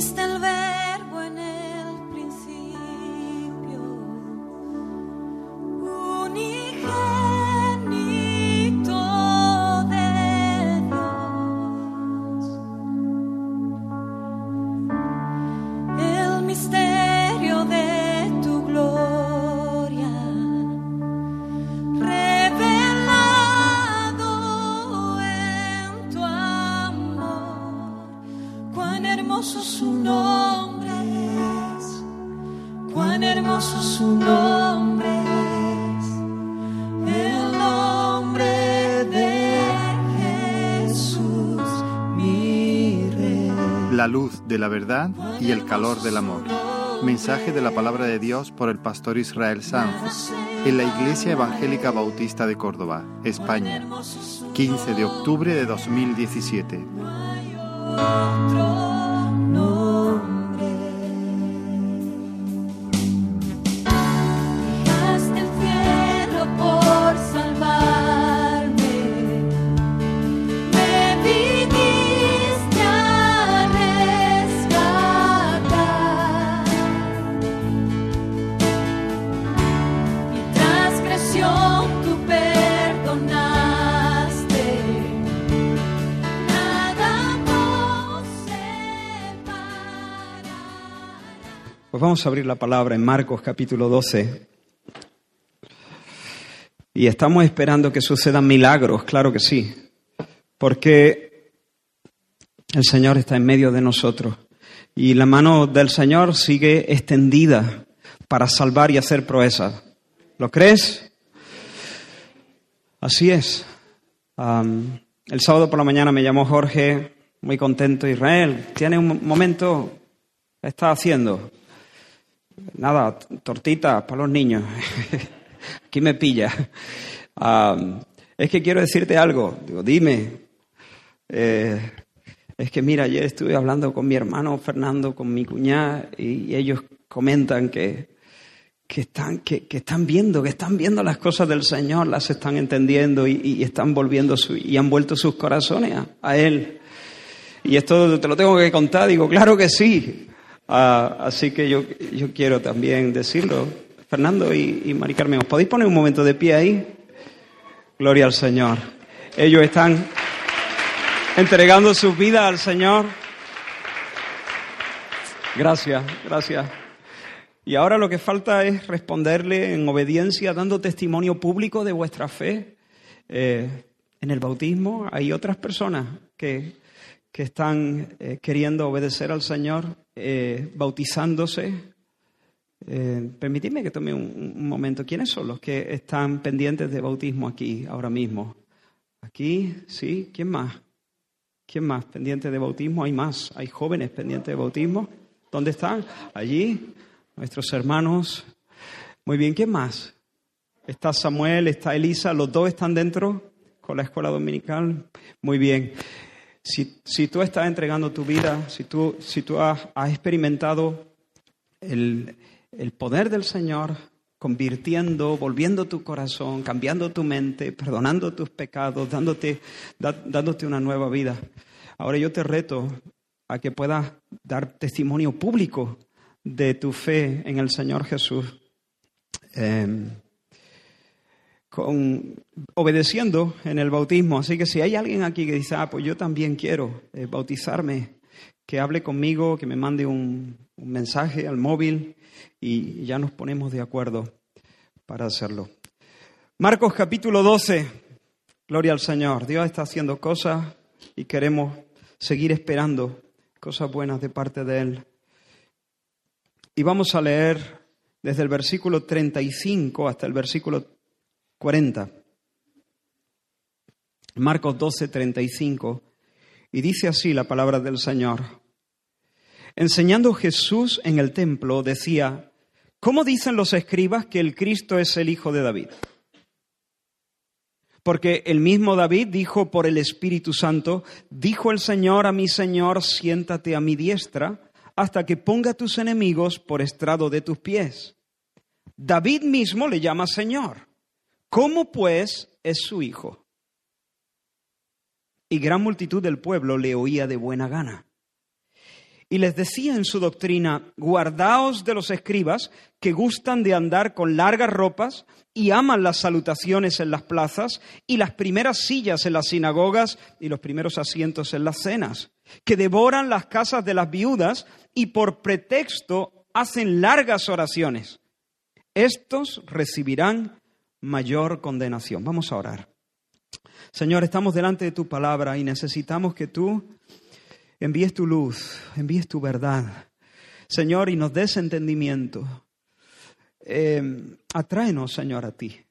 existe el de la verdad y el calor del amor. Mensaje de la palabra de Dios por el pastor Israel Sanz en la Iglesia Evangélica Bautista de Córdoba, España, 15 de octubre de 2017. Vamos a abrir la palabra en Marcos capítulo 12. Y estamos esperando que sucedan milagros, claro que sí, porque el Señor está en medio de nosotros y la mano del Señor sigue extendida para salvar y hacer proezas. ¿Lo crees? Así es. El sábado por la mañana me llamó Jorge, muy contento, Israel, ¿tiene un momento? ¿Qué está haciendo? Nada, tortitas para los niños. Aquí me pilla. Ah, es que quiero decirte algo. Digo, dime. Eh, es que mira, ayer estuve hablando con mi hermano Fernando, con mi cuñada, y, ellos comentan que, que, están, que, que están viendo, que están viendo las cosas del Señor, las están entendiendo y, y están volviendo su- y han vuelto sus corazones a, a Él. Y esto te lo tengo que contar, digo, claro que sí. Ah, así que yo, yo quiero también decirlo. Fernando y, y Mari Carmen, ¿os podéis poner un momento de pie ahí? Gloria al Señor. Ellos están entregando sus vidas al Señor. Gracias, gracias. Y ahora lo que falta es responderle en obediencia, dando testimonio público de vuestra fe. Eh, en el bautismo hay otras personas que, que están eh, queriendo obedecer al Señor, eh, bautizándose. Eh, permitidme que tome un, momento. ¿Quiénes son los que están pendientes de bautismo aquí, ahora mismo? Aquí, sí. ¿Quién más? ¿Quién más pendiente de bautismo? Hay más. Hay jóvenes pendientes de bautismo. ¿Dónde están? Allí. Nuestros hermanos. Muy bien. ¿Quién más? Está Samuel, está Elisa. Los dos están dentro con la escuela dominical. Muy bien. Si, si tú estás entregando tu vida, si tú, si tú has, has experimentado el, el poder del Señor, convirtiendo, volviendo tu corazón, cambiando tu mente, perdonando tus pecados, dándote, da- dándote una nueva vida. Ahora yo te reto a que puedas dar testimonio público de tu fe en el Señor Jesús. Eh, con, obedeciendo en el bautismo. Así que si hay alguien aquí que dice, ah, pues yo también quiero eh, bautizarme, que hable conmigo, que me mande un, un mensaje al móvil y ya nos ponemos de acuerdo para hacerlo. Marcos capítulo 12, gloria al Señor. Dios está haciendo cosas y queremos seguir esperando cosas buenas de parte de Él. Y vamos a leer desde el versículo 35 hasta el versículo 40. Marcos 12, 35. Y dice así la palabra del Señor. Enseñando Jesús en el templo, decía, ¿cómo dicen los escribas que el Cristo es el Hijo de David? Porque el mismo David dijo por el Espíritu Santo, dijo el Señor a mi Señor, siéntate a mi diestra hasta que ponga tus enemigos por estrado de tus pies. David mismo le llama Señor. ¿Cómo pues es su hijo? Y gran multitud del pueblo le oía de buena gana. Y les decía en su doctrina, guardaos de los escribas que gustan de andar con largas ropas y aman las salutaciones en las plazas y las primeras sillas en las sinagogas y los primeros asientos en las cenas, que devoran las casas de las viudas y por pretexto hacen largas oraciones. Estos recibirán mayor condenación. Vamos a orar. Señor, estamos delante de tu palabra y necesitamos que tú envíes tu luz, envíes tu verdad, Señor, y nos des entendimiento. Eh, atráenos, Señor, a ti.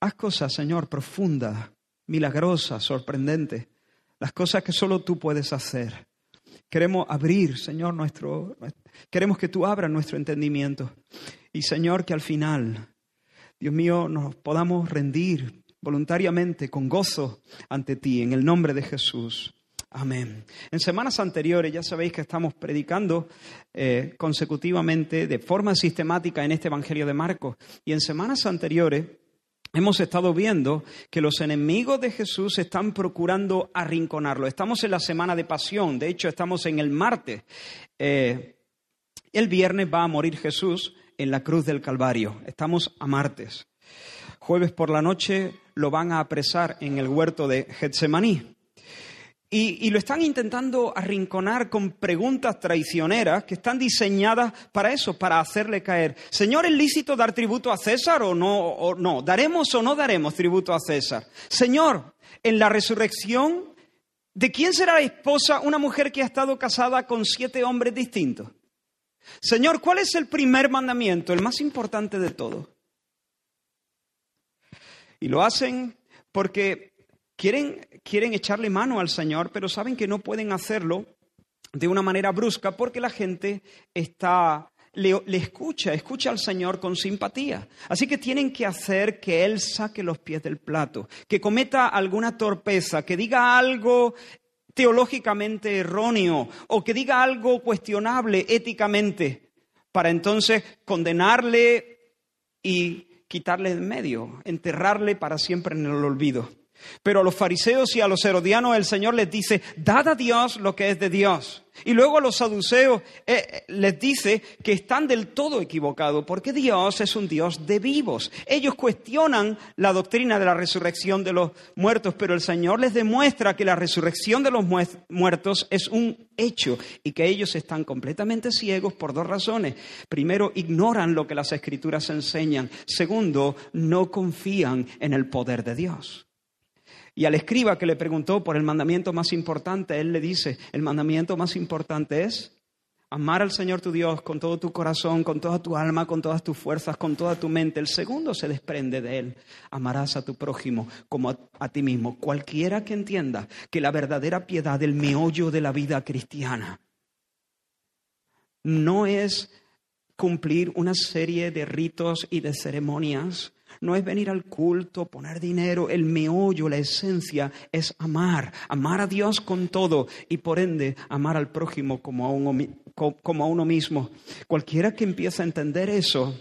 Haz cosas, Señor, profundas, milagrosas, sorprendentes, las cosas que solo tú puedes hacer. Queremos abrir, Señor, nuestro, queremos que tú abras nuestro entendimiento. Y, Señor, que al final, Dios mío, nos podamos rendir voluntariamente, con gozo, ante ti, en el nombre de Jesús. Amén. En semanas anteriores ya sabéis que estamos predicando eh, consecutivamente de forma sistemática en este Evangelio de Marcos. Y en semanas anteriores hemos estado viendo que los enemigos de Jesús están procurando arrinconarlo. Estamos en la semana de pasión, de hecho estamos en el martes. Eh, el viernes va a morir Jesús en la cruz del Calvario. Estamos a martes. Jueves por la noche lo van a apresar en el huerto de Getsemaní. Y, lo están intentando arrinconar con preguntas traicioneras que están diseñadas para eso, para hacerle caer. Señor, ¿es lícito dar tributo a César o no? O no? ¿Daremos o no daremos tributo a César? Señor, en la resurrección, ¿de quién será la esposa una mujer que ha estado casada con siete hombres distintos? Señor, ¿cuál es el primer mandamiento, el más importante de todos? Y lo hacen porque quieren, quieren echarle mano al Señor, pero saben que no pueden hacerlo de una manera brusca porque la gente está le, le, escucha, escucha al Señor con simpatía. Así que tienen que hacer que Él saque los pies del plato, que cometa alguna torpeza, que diga algo teológicamente erróneo o que diga algo cuestionable éticamente, para entonces condenarle y quitarle en medio, enterrarle para siempre en el olvido. Pero a los fariseos y a los herodianos el Señor les dice, dad a Dios lo que es de Dios. Y luego a los saduceos eh, eh, les dice que están del todo equivocados, porque Dios es un Dios de vivos. Ellos cuestionan la doctrina de la resurrección de los muertos, pero el Señor les demuestra que la resurrección de los muertos es un hecho y que ellos están completamente ciegos por dos razones. Primero, ignoran lo que las escrituras enseñan. Segundo, no confían en el poder de Dios. Y al escriba que le preguntó por el mandamiento más importante, él le dice, el mandamiento más importante es amar al Señor tu Dios con todo tu corazón, con toda tu alma, con todas tus fuerzas, con toda tu mente. El segundo se desprende de él. Amarás a tu prójimo como a, ti mismo. Cualquiera que entienda que la verdadera piedad, el meollo de la vida cristiana, no es cumplir una serie de ritos y de ceremonias no es venir al culto, poner dinero, el meollo, la esencia es amar, amar a Dios con todo y por ende amar al prójimo como a uno, como a uno mismo. Cualquiera que empiece a entender eso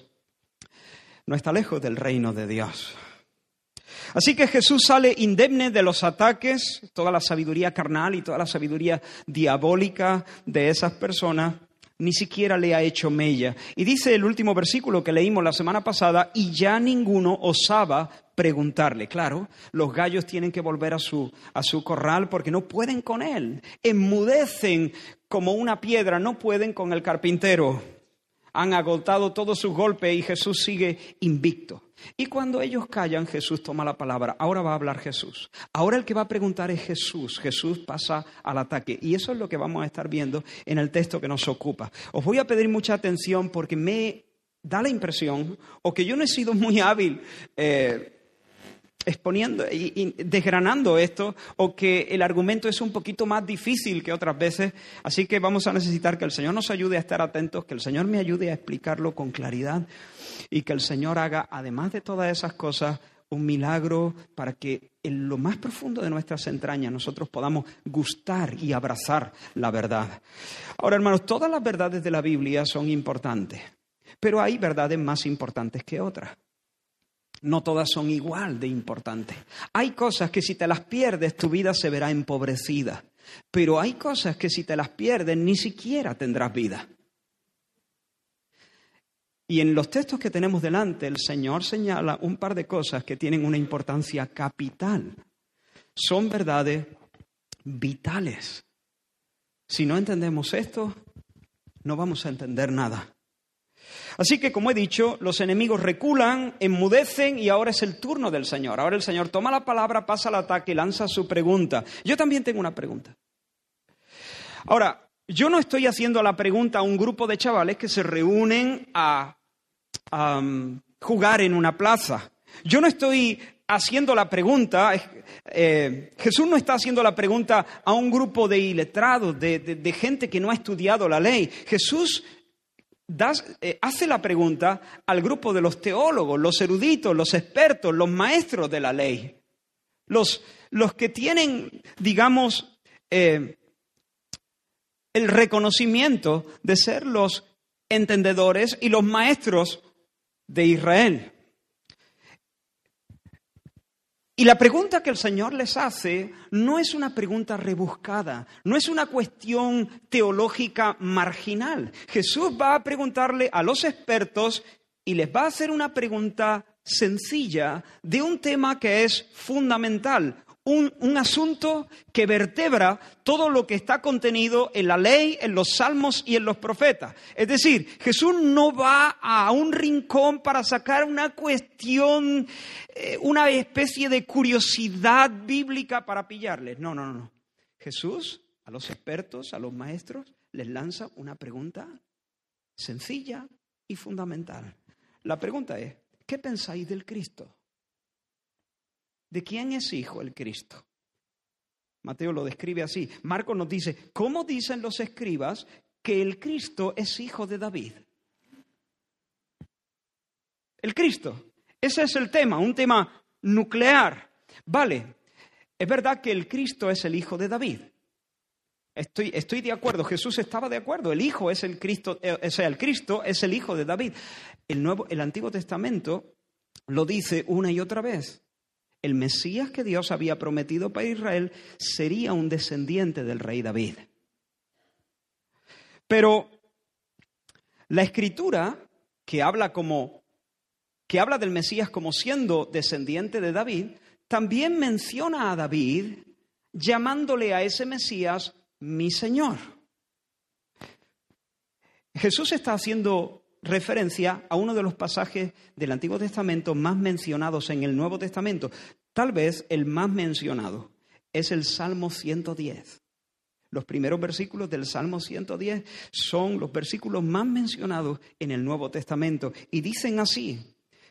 no está lejos del reino de Dios. Así que Jesús sale indemne de los ataques, toda la sabiduría carnal y toda la sabiduría diabólica de esas personas ni siquiera le ha hecho mella. Y dice el último versículo que leímos la semana pasada, y ya ninguno osaba preguntarle. Claro, los gallos tienen que volver a su, a su corral porque no pueden con él. Enmudecen como una piedra, no pueden con el carpintero. Han agotado todos sus golpes y Jesús sigue invicto. Y cuando ellos callan, Jesús toma la palabra. Ahora va a hablar Jesús. Ahora el que va a preguntar es Jesús. Jesús pasa al ataque. Y eso es lo que vamos a estar viendo en el texto que nos ocupa. Os voy a pedir mucha atención porque me da la impresión, o que yo no he sido muy hábil. Eh, exponiendo y, desgranando esto o que el argumento es un poquito más difícil que otras veces. Así que vamos a necesitar que el Señor nos ayude a estar atentos, que el Señor me ayude a explicarlo con claridad y que el Señor haga, además de todas esas cosas, un milagro para que en lo más profundo de nuestras entrañas nosotros podamos gustar y abrazar la verdad. Ahora, hermanos, todas las verdades de la Biblia son importantes, pero hay verdades más importantes que otras. No todas son igual de importantes. Hay cosas que si te las pierdes, tu vida se verá empobrecida. pero hay cosas que si te las pierdes ni siquiera tendrás vida. Y en los textos que tenemos delante, el Señor señala un par de cosas que tienen una importancia capital. Son verdades vitales. Si no entendemos esto, no vamos a entender nada. Así que, como he dicho, los enemigos reculan, enmudecen y ahora es el turno del Señor. Ahora el Señor toma la palabra, pasa al ataque y lanza su pregunta. Yo también tengo una pregunta. Ahora, yo no estoy haciendo la pregunta a un grupo de chavales que se reúnen a, um, jugar en una plaza. Yo no estoy haciendo la pregunta, eh, Jesús no está haciendo la pregunta a un grupo de iletrados, de gente que no ha estudiado la ley. Jesús eh, hace la pregunta al grupo de los teólogos, los eruditos, los expertos, los maestros de la ley, los, los que tienen, digamos, eh, el reconocimiento de ser los entendedores y los maestros de Israel. Y la pregunta que el Señor les hace no es una pregunta rebuscada, no es una cuestión teológica marginal. Jesús va a preguntarle a los expertos y les va a hacer una pregunta sencilla de un tema que es fundamental, un, asunto que vertebra todo lo que está contenido en la ley, en los salmos y en los profetas. Es decir, Jesús no va a un rincón para sacar una cuestión, eh, una especie de curiosidad bíblica para pillarles. No, no, no, no. Jesús a los expertos, a los maestros, les lanza una pregunta sencilla y fundamental. La pregunta es, ¿qué pensáis del Cristo? ¿De quién es hijo el Cristo? Mateo lo describe así. Marcos nos dice, ¿cómo dicen los escribas que el Cristo es hijo de David? El Cristo. Ese es el tema, un tema nuclear. Vale, es verdad que el Cristo es el hijo de David. Estoy, de acuerdo, Jesús estaba de acuerdo, el Hijo es el Cristo, eh, o sea, el Cristo es el Hijo de David. El, nuevo, el Antiguo Testamento lo dice una y otra vez el Mesías que Dios había prometido para Israel sería un descendiente del rey David. Pero la escritura que habla como que habla del Mesías como siendo descendiente de David, también menciona a David llamándole a ese Mesías mi Señor. Jesús está haciendo referencia a uno de los pasajes del Antiguo Testamento más mencionados en el Nuevo Testamento. Tal vez el más mencionado es el Salmo 110. Los primeros versículos del Salmo 110 son los versículos más mencionados en el Nuevo Testamento y dicen así,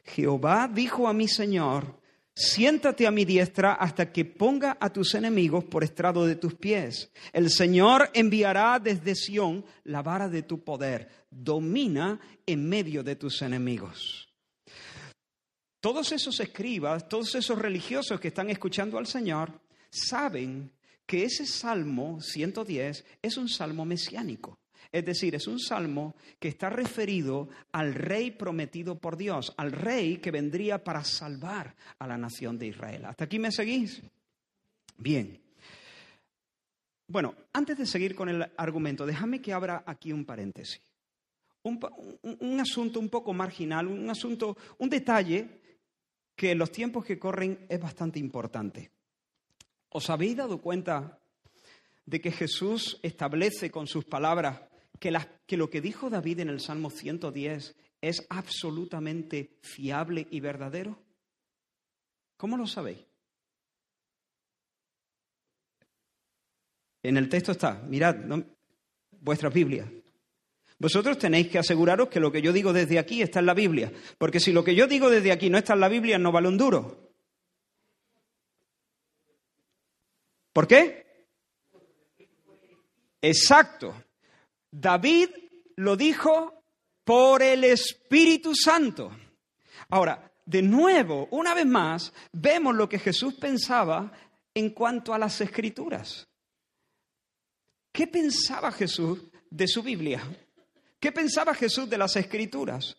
Jehová dijo a mi Señor, Siéntate a mi diestra hasta que ponga a tus enemigos por estrado de tus pies. El Señor enviará desde Sión la vara de tu poder. Domina en medio de tus enemigos. Todos esos escribas, todos esos religiosos que están escuchando al Señor, saben que ese Salmo 110 es un salmo mesiánico. Es decir, es un salmo que está referido al rey prometido por Dios, al rey que vendría para salvar a la nación de Israel. ¿Hasta aquí me seguís? Bien. Bueno, antes de seguir con el argumento, déjame que abra aquí un paréntesis. Un, un, asunto un poco marginal, un asunto, un detalle que en los tiempos que corren es bastante importante. ¿Os habéis dado cuenta de que Jesús establece con sus palabras que, lo que dijo David en el Salmo 110 es absolutamente fiable y verdadero? ¿Cómo lo sabéis? En el texto está, mirad, vuestra Biblia. Vosotros tenéis que aseguraros que lo que yo digo desde aquí está en la Biblia, porque si lo que yo digo desde aquí no está en la Biblia, no vale un duro. ¿Por qué? Exacto. David lo dijo por el Espíritu Santo. Ahora, de nuevo, una vez más, vemos lo que Jesús pensaba en cuanto a las escrituras. ¿Qué pensaba Jesús de su Biblia? ¿Qué pensaba Jesús de las escrituras?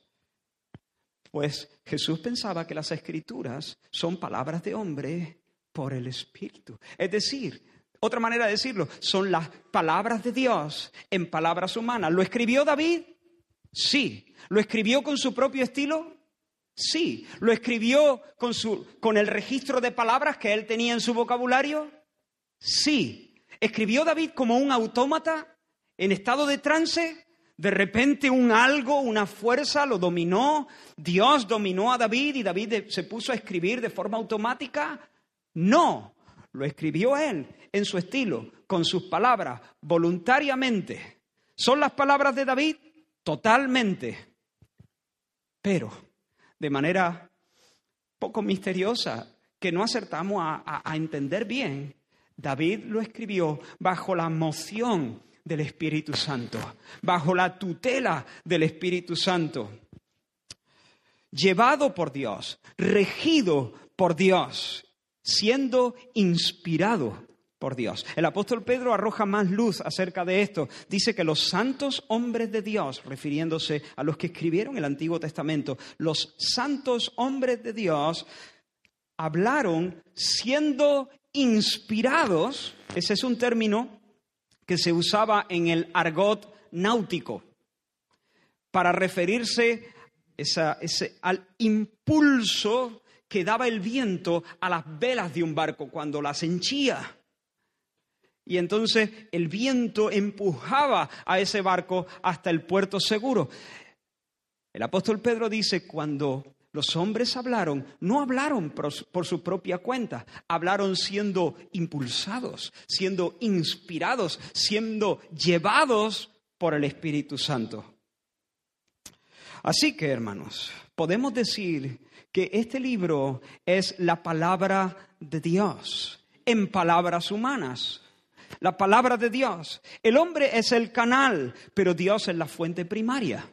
Pues Jesús pensaba que las escrituras son palabras de hombre por el Espíritu. Es decir, Otra manera de decirlo, son las palabras de Dios en palabras humanas. ¿Lo escribió David? Sí. ¿Lo escribió con su propio estilo? Sí. ¿Lo escribió con, su, con el registro de palabras que él tenía en su vocabulario? Sí. ¿Escribió David como un autómata en estado de trance? De repente un algo, una fuerza lo dominó. Dios dominó a David y David se puso a escribir de forma automática. No, lo escribió él en su estilo, con sus palabras, voluntariamente. ¿Son las palabras de David? Totalmente. Pero de manera poco misteriosa, que no acertamos a, a entender bien, David lo escribió bajo la moción del Espíritu Santo, bajo la tutela del Espíritu Santo, llevado por Dios, regido por Dios, siendo inspirado por Dios. El apóstol Pedro arroja más luz acerca de esto. Dice que los santos hombres de Dios, refiriéndose a los que escribieron el Antiguo Testamento, los santos hombres de Dios hablaron siendo inspirados, ese es un término que se usaba en el argot náutico para referirse ese, al impulso que daba el viento a las velas de un barco cuando las henchía. Y entonces el viento empujaba a ese barco hasta el puerto seguro. El apóstol Pedro dice, cuando los hombres hablaron, no hablaron por, su propia cuenta, hablaron siendo impulsados, siendo inspirados, siendo llevados por el Espíritu Santo. Así que, hermanos, podemos decir que este libro es la palabra de Dios en palabras humanas. La palabra de Dios. El hombre es el canal, pero Dios es la fuente primaria.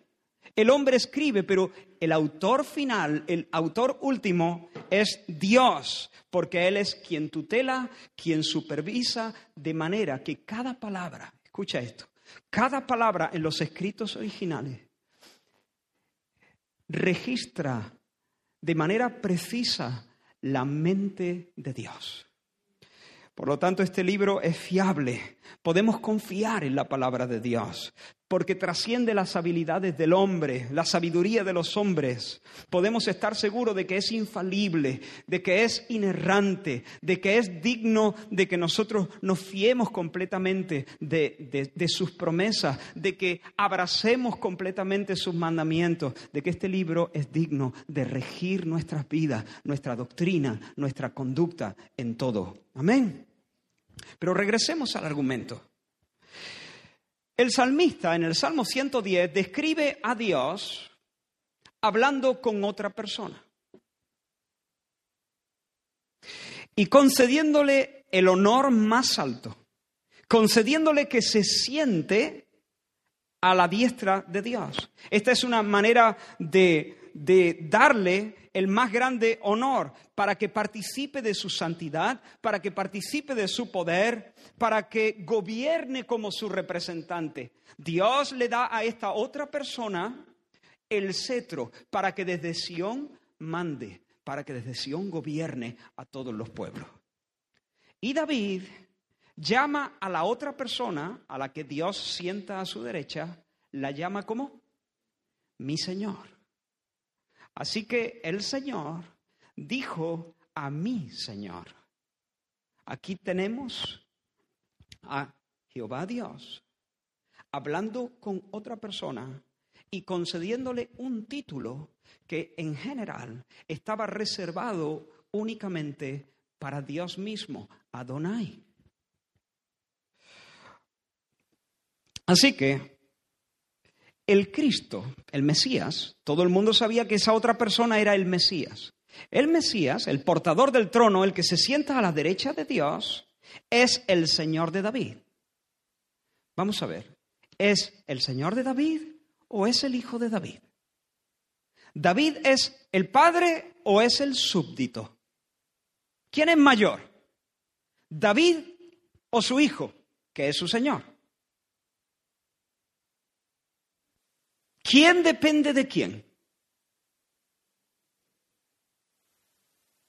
El hombre escribe, pero el autor final, el autor último es Dios, porque Él es quien tutela, quien supervisa, de manera que cada palabra, escucha esto, cada palabra en los escritos originales registra de manera precisa la mente de Dios. Por lo tanto, este libro es fiable. Podemos confiar en la palabra de Dios porque trasciende las habilidades del hombre, la sabiduría de los hombres. Podemos estar seguros de que es infalible, de que es inerrante, de que es digno de que nosotros nos fiemos completamente de, de sus promesas, de que abracemos completamente sus mandamientos, de que este libro es digno de regir nuestras vidas, nuestra doctrina, nuestra conducta en todo. Amén. Pero regresemos al argumento. El salmista en el Salmo 110 describe a Dios hablando con otra persona y concediéndole el honor más alto, concediéndole que se siente a la diestra de Dios. Esta es una manera de, de darle el más grande honor para que participe de su santidad, para que participe de su poder, para que gobierne como su representante. Dios le da a esta otra persona el cetro para que desde Sión mande, para que desde Sión gobierne a todos los pueblos. Y David llama a la otra persona, a la que Dios sienta a su derecha, la llama como mi Señor. Así que el Señor dijo a mi Señor. Aquí tenemos a Jehová Dios hablando con otra persona y concediéndole un título que en general estaba reservado únicamente para Dios mismo, Adonai. Así que el Cristo, el Mesías, todo el mundo sabía que esa otra persona era el Mesías. El Mesías, el portador del trono, el que se sienta a la derecha de Dios, es el Señor de David. Vamos a ver, ¿es el Señor de David o es el Hijo de David? ¿David es el padre o es el súbdito? ¿Quién es mayor? ¿David o su hijo, que es su Señor? ¿Quién depende de quién?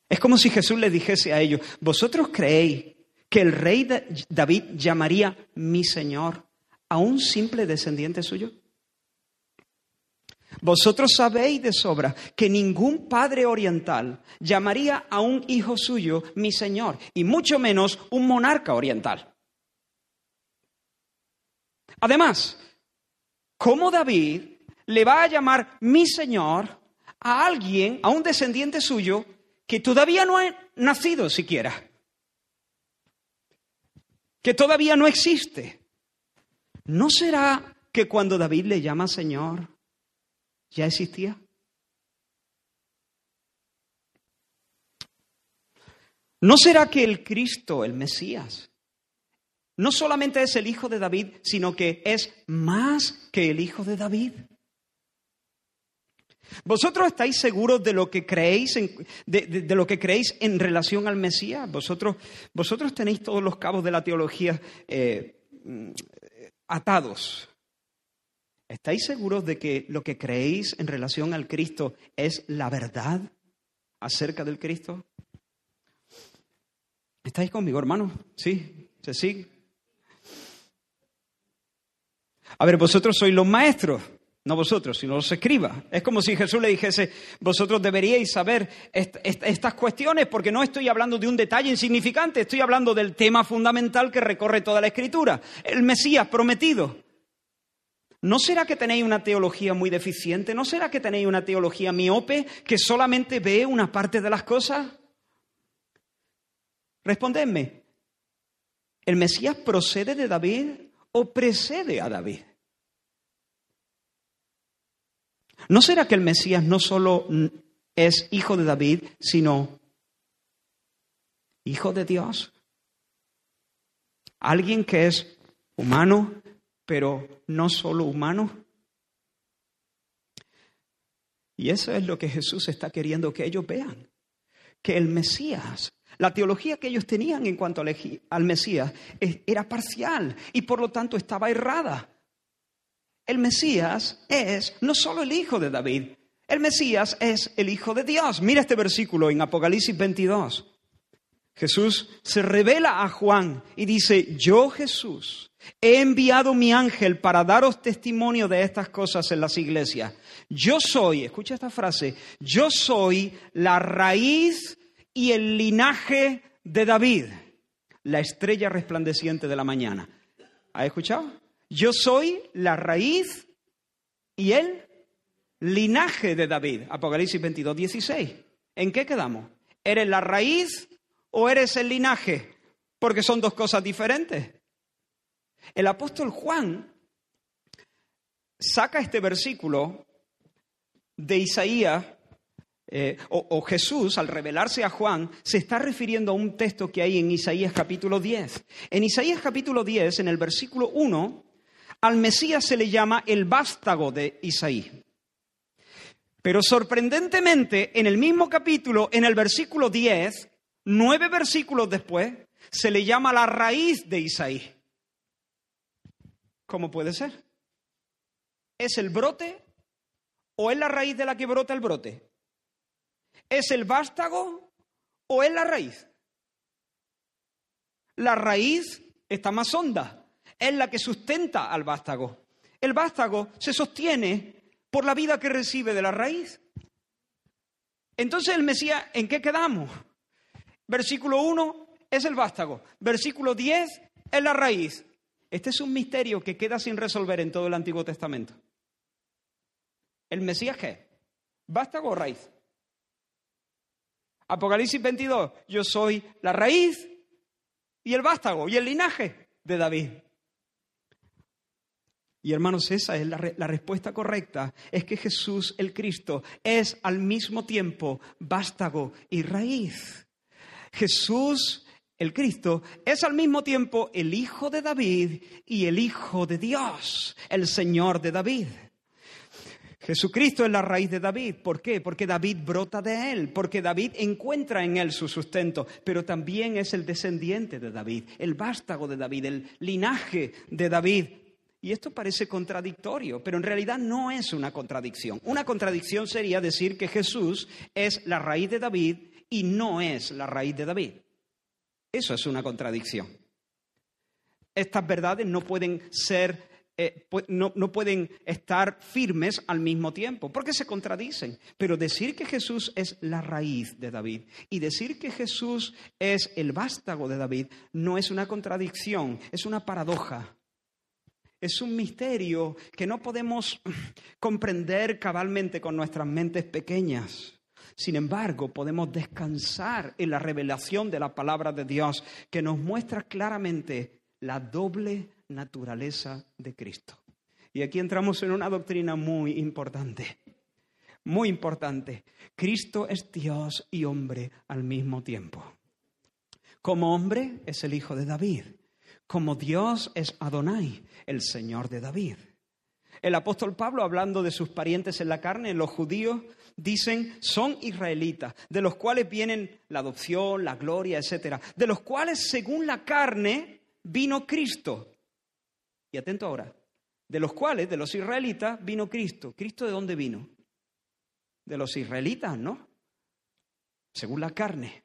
Es como si Jesús le dijese a ellos, vosotros creéis que el rey David llamaría mi Señor a un simple descendiente suyo? Vosotros sabéis de sobra que ningún padre oriental llamaría a un hijo suyo mi Señor, y mucho menos un monarca oriental. Además, ¿cómo David le va a llamar mi Señor a alguien, a un descendiente suyo, que todavía no ha nacido siquiera? Que todavía no existe. ¿No será que cuando David le llama Señor, ya existía? ¿No será que el Cristo, el Mesías, no solamente es el hijo de David, sino que es más que el hijo de David? ¿Vosotros estáis seguros de lo que creéis en, de, lo que creéis en relación al Mesías? ¿Vosotros, vosotros tenéis todos los cabos de la teología eh, atados. ¿Estáis seguros de que lo que creéis en relación al Cristo es la verdad acerca del Cristo? ¿Estáis conmigo, hermano? Sí, sigue. A ver, vosotros sois los maestros, no vosotros, sino los escribas. Es como si Jesús le dijese, vosotros deberíais saber estas cuestiones porque no estoy hablando de un detalle insignificante, estoy hablando del tema fundamental que recorre toda la escritura, el Mesías prometido. ¿No será que tenéis una teología muy deficiente? ¿No será que tenéis una teología miope que solamente ve una parte de las cosas? Respondedme, ¿el Mesías procede de David o precede a David? ¿No será que el Mesías no solo es hijo de David, sino hijo de Dios? Alguien que es humano, pero no solo humano. Y eso es lo que Jesús está queriendo que ellos vean, que el Mesías, la teología que ellos tenían en cuanto al Mesías era parcial y por lo tanto estaba errada. El Mesías es no solo el hijo de David, el Mesías es el hijo de Dios. Mira este versículo en Apocalipsis 22. Jesús se revela a Juan y dice, yo Jesús he enviado mi ángel para daros testimonio de estas cosas en las iglesias. Yo soy, escucha esta frase, yo soy la raíz y el linaje de David, la estrella resplandeciente de la mañana. ¿Ha escuchado? Yo soy la raíz y el linaje de David. Apocalipsis 22, 16. ¿En qué quedamos? ¿Eres la raíz o eres el linaje? Porque son dos cosas diferentes. El apóstol Juan saca este versículo de Isaías, eh, o, o, Jesús, al revelarse a Juan, se está refiriendo a un texto que hay en Isaías capítulo 10. En Isaías capítulo 10, en el versículo 1, al Mesías se le llama el vástago de Isaí. Pero sorprendentemente, en el mismo capítulo, en el versículo 10, nueve versículos después, se le llama la raíz de Isaí. ¿Cómo puede ser? ¿Es el brote o es la raíz de la que brota el brote? ¿Es el vástago o es la raíz? La raíz está más honda, es la que sustenta al vástago. El vástago se sostiene por la vida que recibe de la raíz. Entonces el Mesías, ¿en qué quedamos? Versículo 1 es el vástago, versículo 10 es la raíz. Este es un misterio que queda sin resolver en todo el Antiguo Testamento. ¿El Mesías qué? ¿Vástago o raíz? Apocalipsis 22, yo soy la raíz y el vástago y el linaje de David. Y hermanos, esa es la, respuesta correcta. Es que Jesús el Cristo es al mismo tiempo vástago y raíz. Jesús el Cristo es al mismo tiempo el Hijo de David y el Hijo de Dios, el Señor de David. Jesucristo es la raíz de David. ¿Por qué? Porque David brota de él, porque David encuentra en él su sustento, pero también es el descendiente de David, el vástago de David, el linaje de David. Y esto parece contradictorio, pero en realidad no es una contradicción. Una contradicción sería decir que Jesús es la raíz de David y no es la raíz de David. Eso es una contradicción. Estas verdades no pueden ser eh, no, no, pueden estar firmes al mismo tiempo, porque se contradicen. Pero decir que Jesús es la raíz de David y decir que Jesús es el vástago de David no es una contradicción, es una paradoja. Es un misterio que no podemos comprender cabalmente con nuestras mentes pequeñas. Sin embargo, podemos descansar en la revelación de la palabra de Dios que nos muestra claramente la doble naturaleza de Cristo. Y aquí entramos en una doctrina muy importante, muy importante. Cristo es Dios y hombre al mismo tiempo. Como hombre es el hijo de David, como Dios es Adonai, el Señor de David. El apóstol Pablo, hablando de sus parientes en la carne, los judíos, dicen, son israelitas, de los cuales vienen la adopción, la gloria, etcétera, de los cuales, según la carne, vino Cristo, y atento ahora, de los cuales, de los israelitas, vino Cristo. ¿Cristo de dónde vino? De los israelitas, ¿no? Según la carne.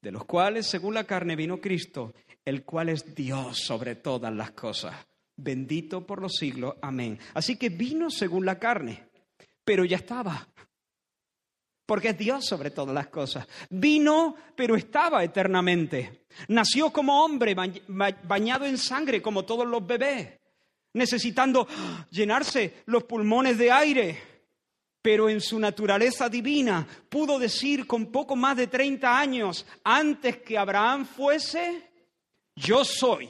De los cuales, según la carne, vino Cristo, el cual es Dios sobre todas las cosas. Bendito por los siglos. Amén. Así que vino según la carne, pero ya estaba porque es Dios sobre todas las cosas. Vino, pero estaba eternamente. Nació como hombre, bañado en sangre como todos los bebés, necesitando llenarse los pulmones de aire. Pero en su naturaleza divina pudo decir con poco más de 30 años, antes que Abraham fuese, yo soy.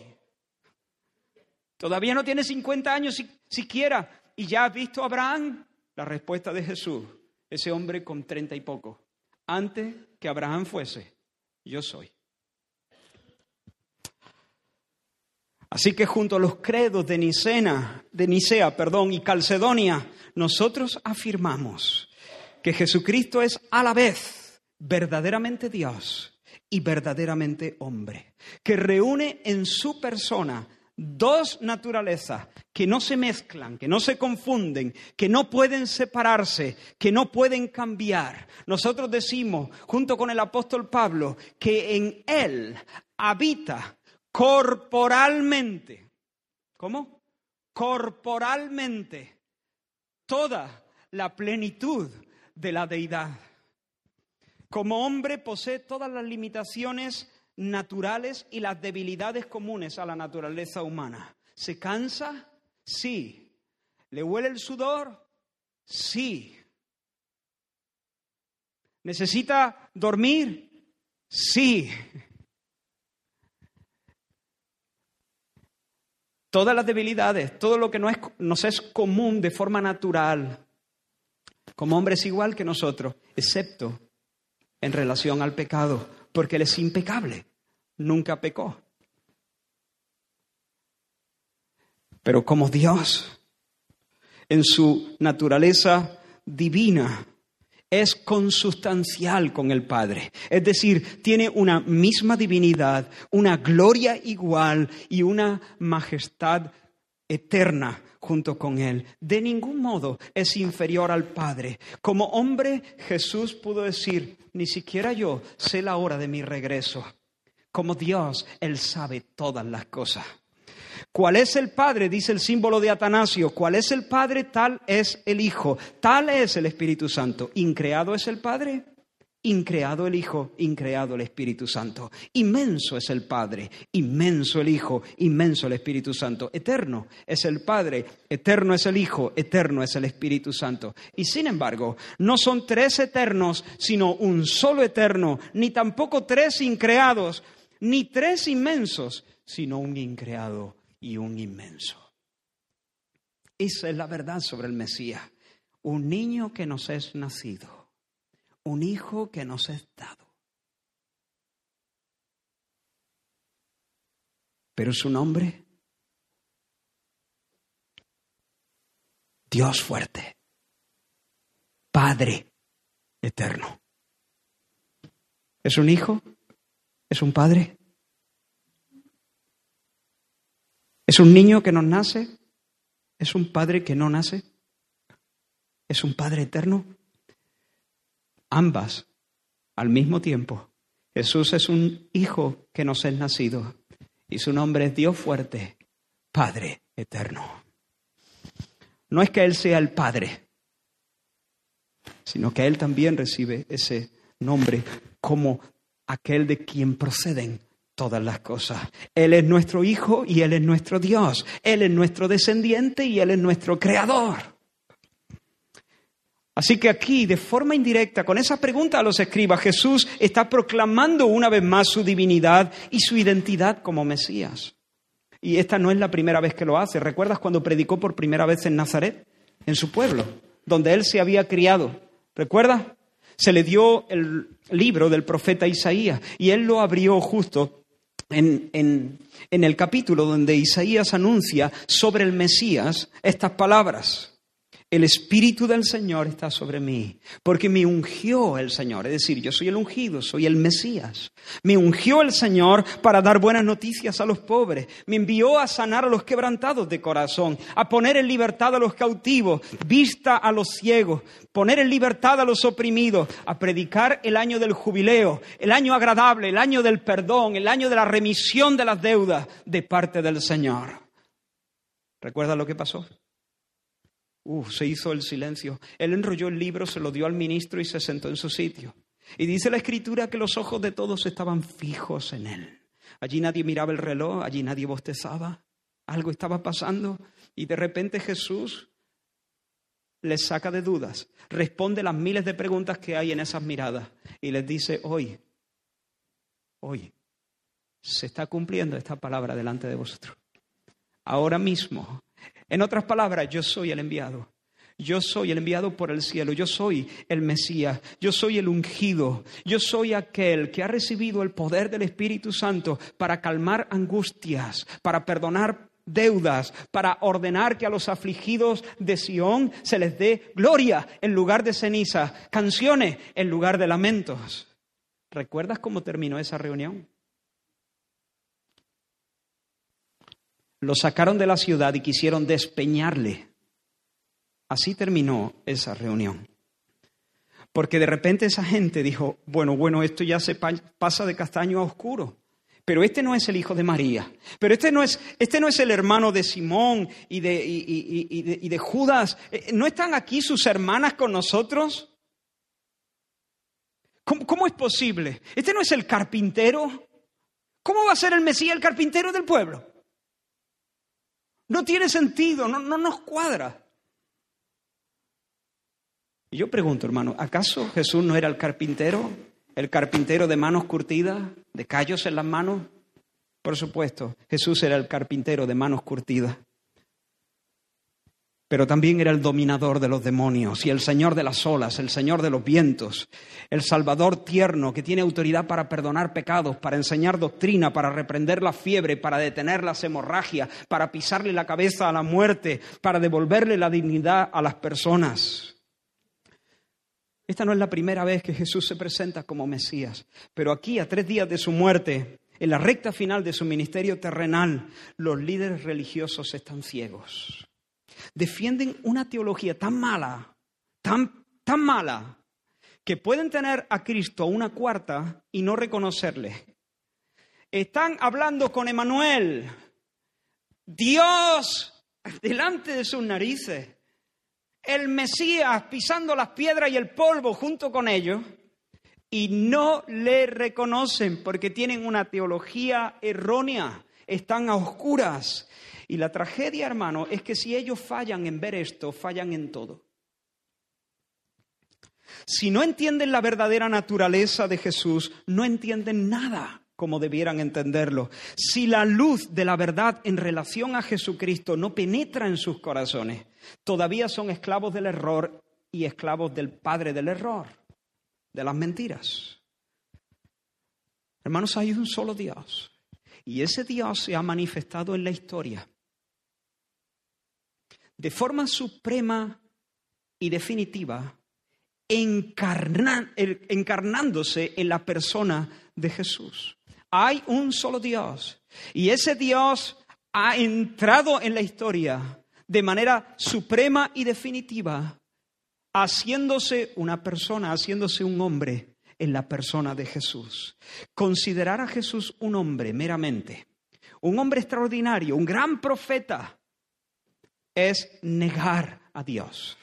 Todavía no tiene 50 años siquiera y ya has visto a Abraham. La respuesta de Jesús, ese hombre con treinta y poco. Antes que Abraham fuese, yo soy. Así que junto a los credos de Nicena, de Nicea, perdón, y Calcedonia, nosotros afirmamos que Jesucristo es a la vez verdaderamente Dios y verdaderamente hombre, que reúne en su persona dos naturalezas que no se mezclan, que no se confunden, que no pueden separarse, que no pueden cambiar. Nosotros decimos, junto con el apóstol Pablo, que en Él habita corporalmente. ¿Cómo? Corporalmente toda la plenitud de la deidad. Como hombre posee todas las limitaciones naturales y las debilidades comunes a la naturaleza humana. ¿Se cansa? Sí. ¿Le huele el sudor? Sí. ¿Necesita dormir? Sí. Todas las debilidades, todo lo que no es, nos es común de forma natural, como hombres igual que nosotros, excepto en relación al pecado, porque Él es impecable, nunca pecó. Pero como Dios, en su naturaleza divina, es consustancial con el Padre. Es decir, tiene una misma divinidad, una gloria igual y una majestad eterna junto con Él. De ningún modo es inferior al Padre. Como hombre, Jesús pudo decir, ni siquiera yo sé la hora de mi regreso. Como Dios, Él sabe todas las cosas. ¿Cuál es el Padre? Dice el símbolo de Atanasio. ¿Cuál es el Padre? Tal es el Hijo. Tal es el Espíritu Santo. ¿Increado es el Padre? Increado el Hijo, increado el Espíritu Santo. Inmenso es el Padre, inmenso el Hijo, inmenso el Espíritu Santo. Eterno es el Padre, eterno es el Hijo, eterno es el Espíritu Santo. Y sin embargo, no son tres eternos, sino un solo eterno, ni tampoco tres increados, ni tres inmensos, sino un increado y un inmenso. Esa es la verdad sobre el Mesías. Un niño que nos es nacido, un hijo que nos es dado. Pero su nombre, Dios fuerte, Padre eterno. ¿Es un hijo? ¿Es un padre? ¿Es un niño que nos nace? ¿Es un padre que no nace? ¿Es un padre eterno? Ambas al mismo tiempo Jesús es un hijo que nos es nacido y su nombre es Dios fuerte, Padre eterno. No es que Él sea el Padre, sino que Él también recibe ese nombre como aquel de quien proceden todas las cosas. Él es nuestro Hijo y Él es nuestro Dios. Él es nuestro descendiente y Él es nuestro Creador. Así que aquí, de forma indirecta, con esa pregunta a los escribas, Jesús está proclamando una vez más su divinidad y su identidad como Mesías. Y esta no es la primera vez que lo hace. ¿Recuerdas cuando predicó por primera vez en Nazaret, en su pueblo, donde él se había criado? ¿Recuerdas? Se le dio el libro del profeta Isaías y él lo abrió justo en, el capítulo donde Isaías anuncia sobre el Mesías estas palabras. El Espíritu del Señor está sobre mí, porque me ungió el Señor. Es decir, yo soy el ungido, soy el Mesías. Me ungió el Señor para dar buenas noticias a los pobres. Me envió a sanar a los quebrantados de corazón, a poner en libertad a los cautivos, vista a los ciegos, poner en libertad a los oprimidos, a predicar el año del jubileo, el año agradable, el año del perdón, el año de la remisión de las deudas de parte del Señor. ¿Recuerdas lo que pasó? Uf, se hizo el silencio. Él enrolló el libro, se lo dio al ministro y se sentó en su sitio. Y dice la escritura que los ojos de todos estaban fijos en él. Allí nadie miraba el reloj, allí nadie bostezaba. Algo estaba pasando y de repente Jesús les saca de dudas, responde las miles de preguntas que hay en esas miradas y les dice, hoy, hoy, se está cumpliendo esta palabra delante de vosotros. Ahora mismo en otras palabras, yo soy el enviado. Yo soy el enviado por el cielo, yo soy el Mesías, yo soy el ungido, yo soy aquel que ha recibido el poder del Espíritu Santo para calmar angustias, para perdonar deudas, para ordenar que a los afligidos de Sión se les dé gloria en lugar de ceniza, canciones en lugar de lamentos. ¿Recuerdas cómo terminó esa reunión? Lo sacaron de la ciudad y quisieron despeñarle. Así terminó esa reunión. Porque de repente esa gente dijo, bueno, bueno, esto ya se pasa de castaño a oscuro. Pero este no es el hijo de María. Pero este no es, este no es el hermano de Simón y de, y de Judas. Eh, ¿No están aquí sus hermanas con nosotros? ¿Cómo, ¿Cómo, es posible? ¿Este no es el carpintero? ¿Cómo va a ser el Mesías el carpintero del pueblo? No tiene sentido, no, no nos cuadra. Y yo pregunto, hermano, ¿acaso Jesús no era el carpintero? ¿El carpintero de manos curtidas, de callos en las manos? Por supuesto, Jesús era el carpintero de manos curtidas pero también era el dominador de los demonios y el Señor de las olas, el Señor de los vientos, el Salvador tierno que tiene autoridad para perdonar pecados, para enseñar doctrina, para reprender la fiebre, para detener las hemorragias, para pisarle la cabeza a la muerte, para devolverle la dignidad a las personas. Esta no es la primera vez que Jesús se presenta como Mesías, pero aquí, a tres días de su muerte, en la recta final de su ministerio terrenal, los líderes religiosos están ciegos defienden una teología tan mala, tan, tan mala, que pueden tener a Cristo una cuarta y no reconocerle. Están hablando con Emanuel, Dios delante de sus narices, el Mesías pisando las piedras y el polvo junto con ellos, y no le reconocen porque tienen una teología errónea, están a oscuras, y la tragedia, hermano, es que si ellos fallan en ver esto, fallan en todo. Si no entienden la verdadera naturaleza de Jesús, no entienden nada como debieran entenderlo. Si la luz de la verdad en relación a Jesucristo no penetra en sus corazones, todavía son esclavos del error y esclavos del padre del error, de las mentiras. Hermanos, hay un solo Dios. Y ese Dios se ha manifestado en la historia de forma suprema y definitiva, encarnándose en la persona de Jesús. Hay un solo Dios y ese Dios ha entrado en la historia de manera suprema y definitiva, haciéndose una persona, haciéndose un hombre en la persona de Jesús. Considerar a Jesús un hombre meramente, un hombre extraordinario, un gran profeta, es negar a Dios.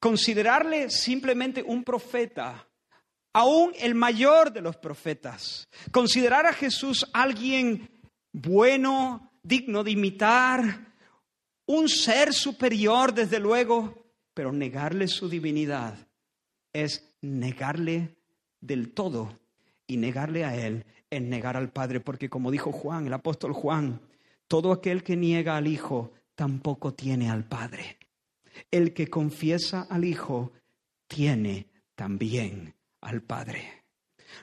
Considerarle simplemente un profeta, aún el mayor de los profetas. Considerar a Jesús alguien bueno, digno de imitar, un ser superior, desde luego, pero negarle su divinidad es negarle del todo y negarle a Él es negar al Padre, porque como dijo Juan, el apóstol Juan, todo aquel que niega al Hijo tampoco tiene al Padre. El que confiesa al Hijo tiene también al Padre.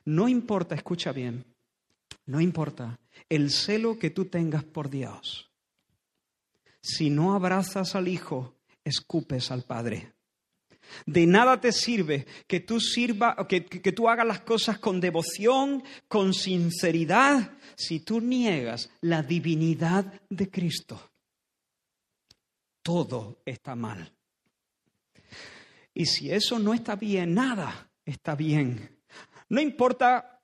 No importa, escucha bien, no importa el celo que tú tengas por Dios. Si no abrazas al Hijo, escupes al Padre. De nada te sirve que tú sirva, que, que tú hagas las cosas con devoción, con sinceridad, si tú niegas la divinidad de Cristo. Todo está mal. Y si eso no está bien, nada está bien. No importa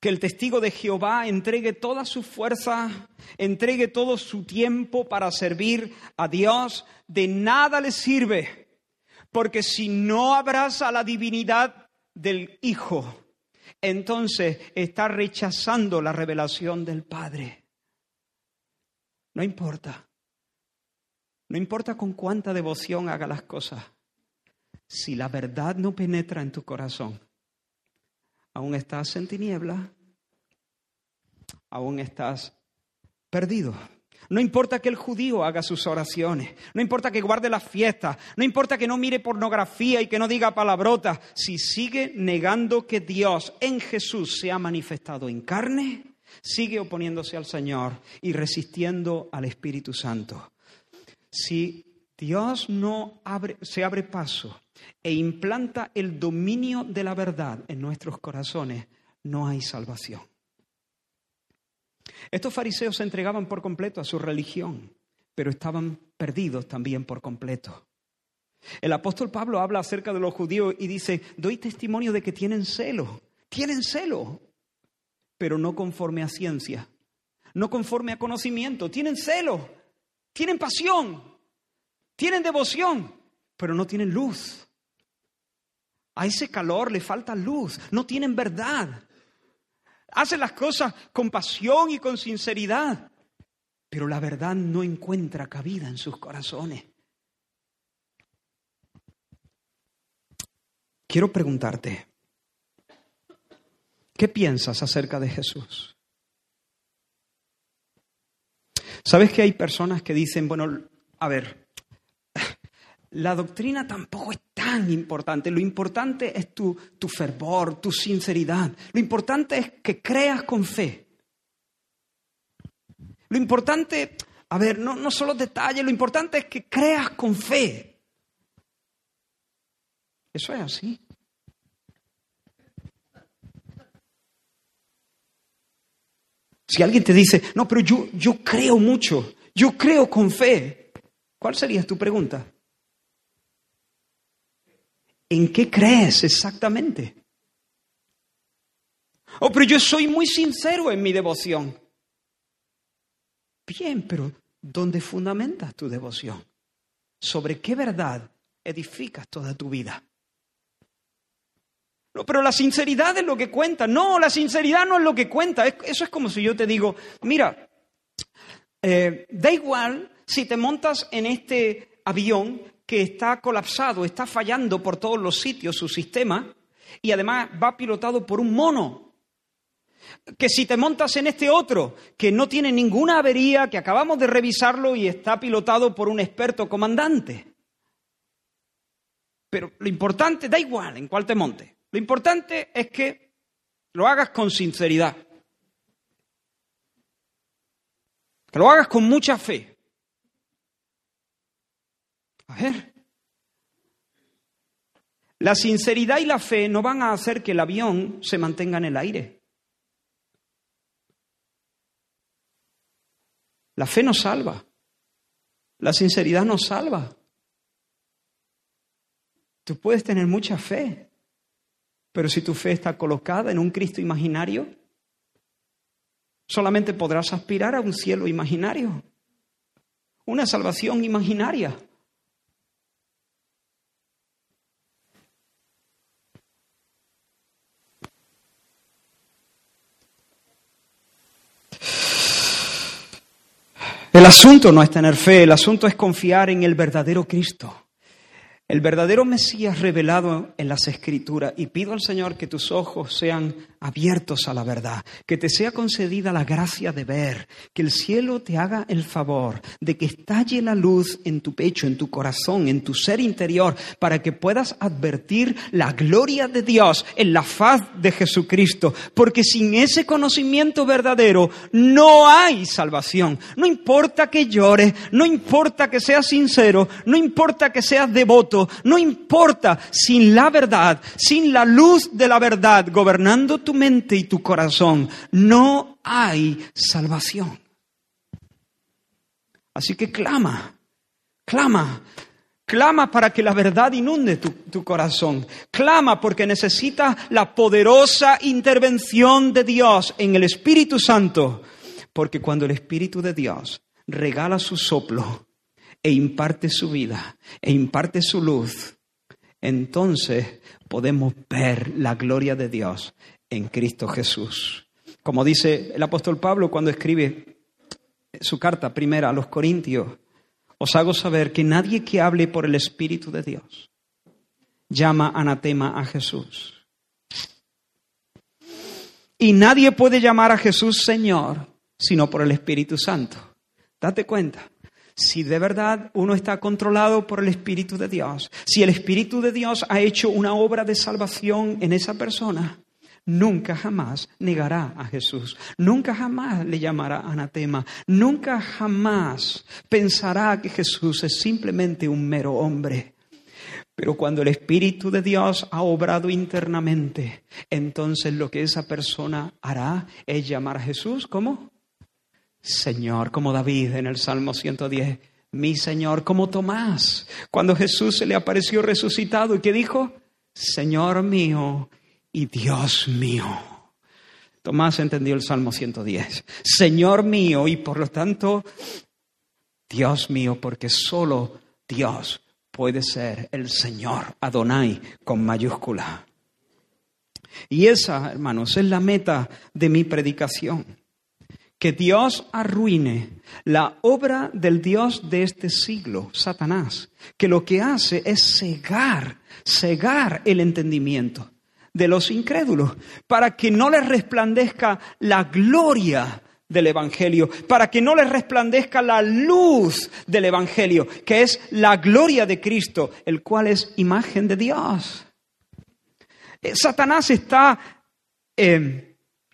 que el testigo de Jehová entregue toda su fuerza, entregue todo su tiempo para servir a Dios, de nada le sirve, porque si no abraza la divinidad del Hijo, entonces está rechazando la revelación del Padre. No importa, no importa con cuánta devoción haga las cosas, si la verdad no penetra en tu corazón, aún estás en tiniebla, aún estás perdido. No importa que el judío haga sus oraciones, no importa que guarde las fiestas, no importa que no mire pornografía y que no diga palabrotas, si sigue negando que Dios en Jesús se ha manifestado en carne, sigue oponiéndose al Señor y resistiendo al Espíritu Santo. Si Dios no se abre paso e implanta el dominio de la verdad en nuestros corazones, no hay salvación. Estos fariseos se entregaban por completo a su religión, pero estaban perdidos también por completo. El apóstol Pablo habla acerca de los judíos y dice, doy testimonio de que tienen celo, tienen celo, pero no conforme a ciencia, no conforme a conocimiento, tienen celo, tienen pasión, tienen devoción, pero no tienen luz. A ese calor le falta luz, no tienen verdad. Hacen las cosas con pasión y con sinceridad, pero la verdad no encuentra cabida en sus corazones. Quiero preguntarte, ¿qué piensas acerca de Jesús? ¿Sabes que hay personas que dicen, bueno, a ver, la doctrina tampoco es tan importante. Lo importante es tu, tu fervor, tu sinceridad. Lo importante es que creas con fe. Lo importante, a ver, no, no solo detalles, lo importante es que creas con fe. Eso es así. Si alguien te dice, no, pero yo, yo creo mucho, yo creo con fe, ¿cuál sería tu pregunta? ¿En qué crees exactamente? Oh, pero yo soy muy sincero en mi devoción. Bien, pero ¿dónde fundamentas tu devoción? ¿Sobre qué verdad edificas toda tu vida? No, pero la sinceridad es lo que cuenta. No, la sinceridad no es lo que cuenta. Eso es como si yo te digo, mira, eh, da igual si te montas en este avión que está colapsado, está fallando por todos los sitios su sistema y además va pilotado por un mono. Que si te montas en este otro, que no tiene ninguna avería, que acabamos de revisarlo y está pilotado por un experto comandante. Pero lo importante, da igual en cuál te monte, lo importante es que lo hagas con sinceridad. Que lo hagas con mucha fe. A ver. La sinceridad y la fe no van a hacer que el avión se mantenga en el aire. La fe nos salva. La sinceridad nos salva. Tú puedes tener mucha fe, Pero si tu fe está colocada en un Cristo imaginario, solamente podrás aspirar a un cielo imaginario, una salvación imaginaria. El asunto no es tener fe, el asunto es confiar en el verdadero Cristo. El verdadero Mesías revelado en las Escrituras y pido al Señor que tus ojos sean abiertos a la verdad, que te sea concedida la gracia de ver, que el cielo te haga el favor de que estalle la luz en tu pecho, en tu corazón, en tu ser interior, para que puedas advertir la gloria de Dios en la faz de Jesucristo, porque sin ese conocimiento verdadero no hay salvación. No importa que llores, no importa que seas sincero, no importa que seas devoto, no importa, sin la verdad, sin la luz de la verdad gobernando tu mente y tu corazón, no hay salvación. Así que clama, clama, Clama para que la verdad inunde tu, tu, corazón. Clama porque necesitas la poderosa intervención de Dios en el Espíritu Santo. Porque cuando el Espíritu de Dios regala su soplo, e imparte su vida, e imparte su luz, entonces podemos ver la gloria de Dios en Cristo Jesús. Como dice el apóstol Pablo cuando escribe su carta primera a los Corintios, os hago saber que nadie que hable por el Espíritu de Dios llama anatema a Jesús. Y nadie puede llamar a Jesús Señor sino por el Espíritu Santo. Date cuenta si de verdad uno está controlado por el Espíritu de Dios, si el Espíritu de Dios ha hecho una obra de salvación en esa persona, nunca jamás negará a Jesús, nunca jamás le llamará anatema, nunca jamás pensará que Jesús es simplemente un mero hombre. Pero cuando el Espíritu de Dios ha obrado internamente, entonces lo que esa persona hará es llamar a Jesús, ¿cómo? Señor, como David en el Salmo 110, mi Señor, como Tomás, cuando Jesús se le apareció resucitado y que dijo, Señor mío y Dios mío. Tomás entendió el Salmo 110, Señor mío y por lo tanto, Dios mío, porque solo Dios puede ser el Señor, Adonai con mayúscula. Y esa, hermanos, es la meta de mi predicación que Dios arruine la obra del Dios de este siglo, Satanás, que lo que hace es cegar, cegar el entendimiento de los incrédulos, para que no les resplandezca la gloria del Evangelio, para que no les resplandezca la luz del Evangelio, que es la gloria de Cristo, el cual es imagen de Dios. Eh, Satanás está... Eh,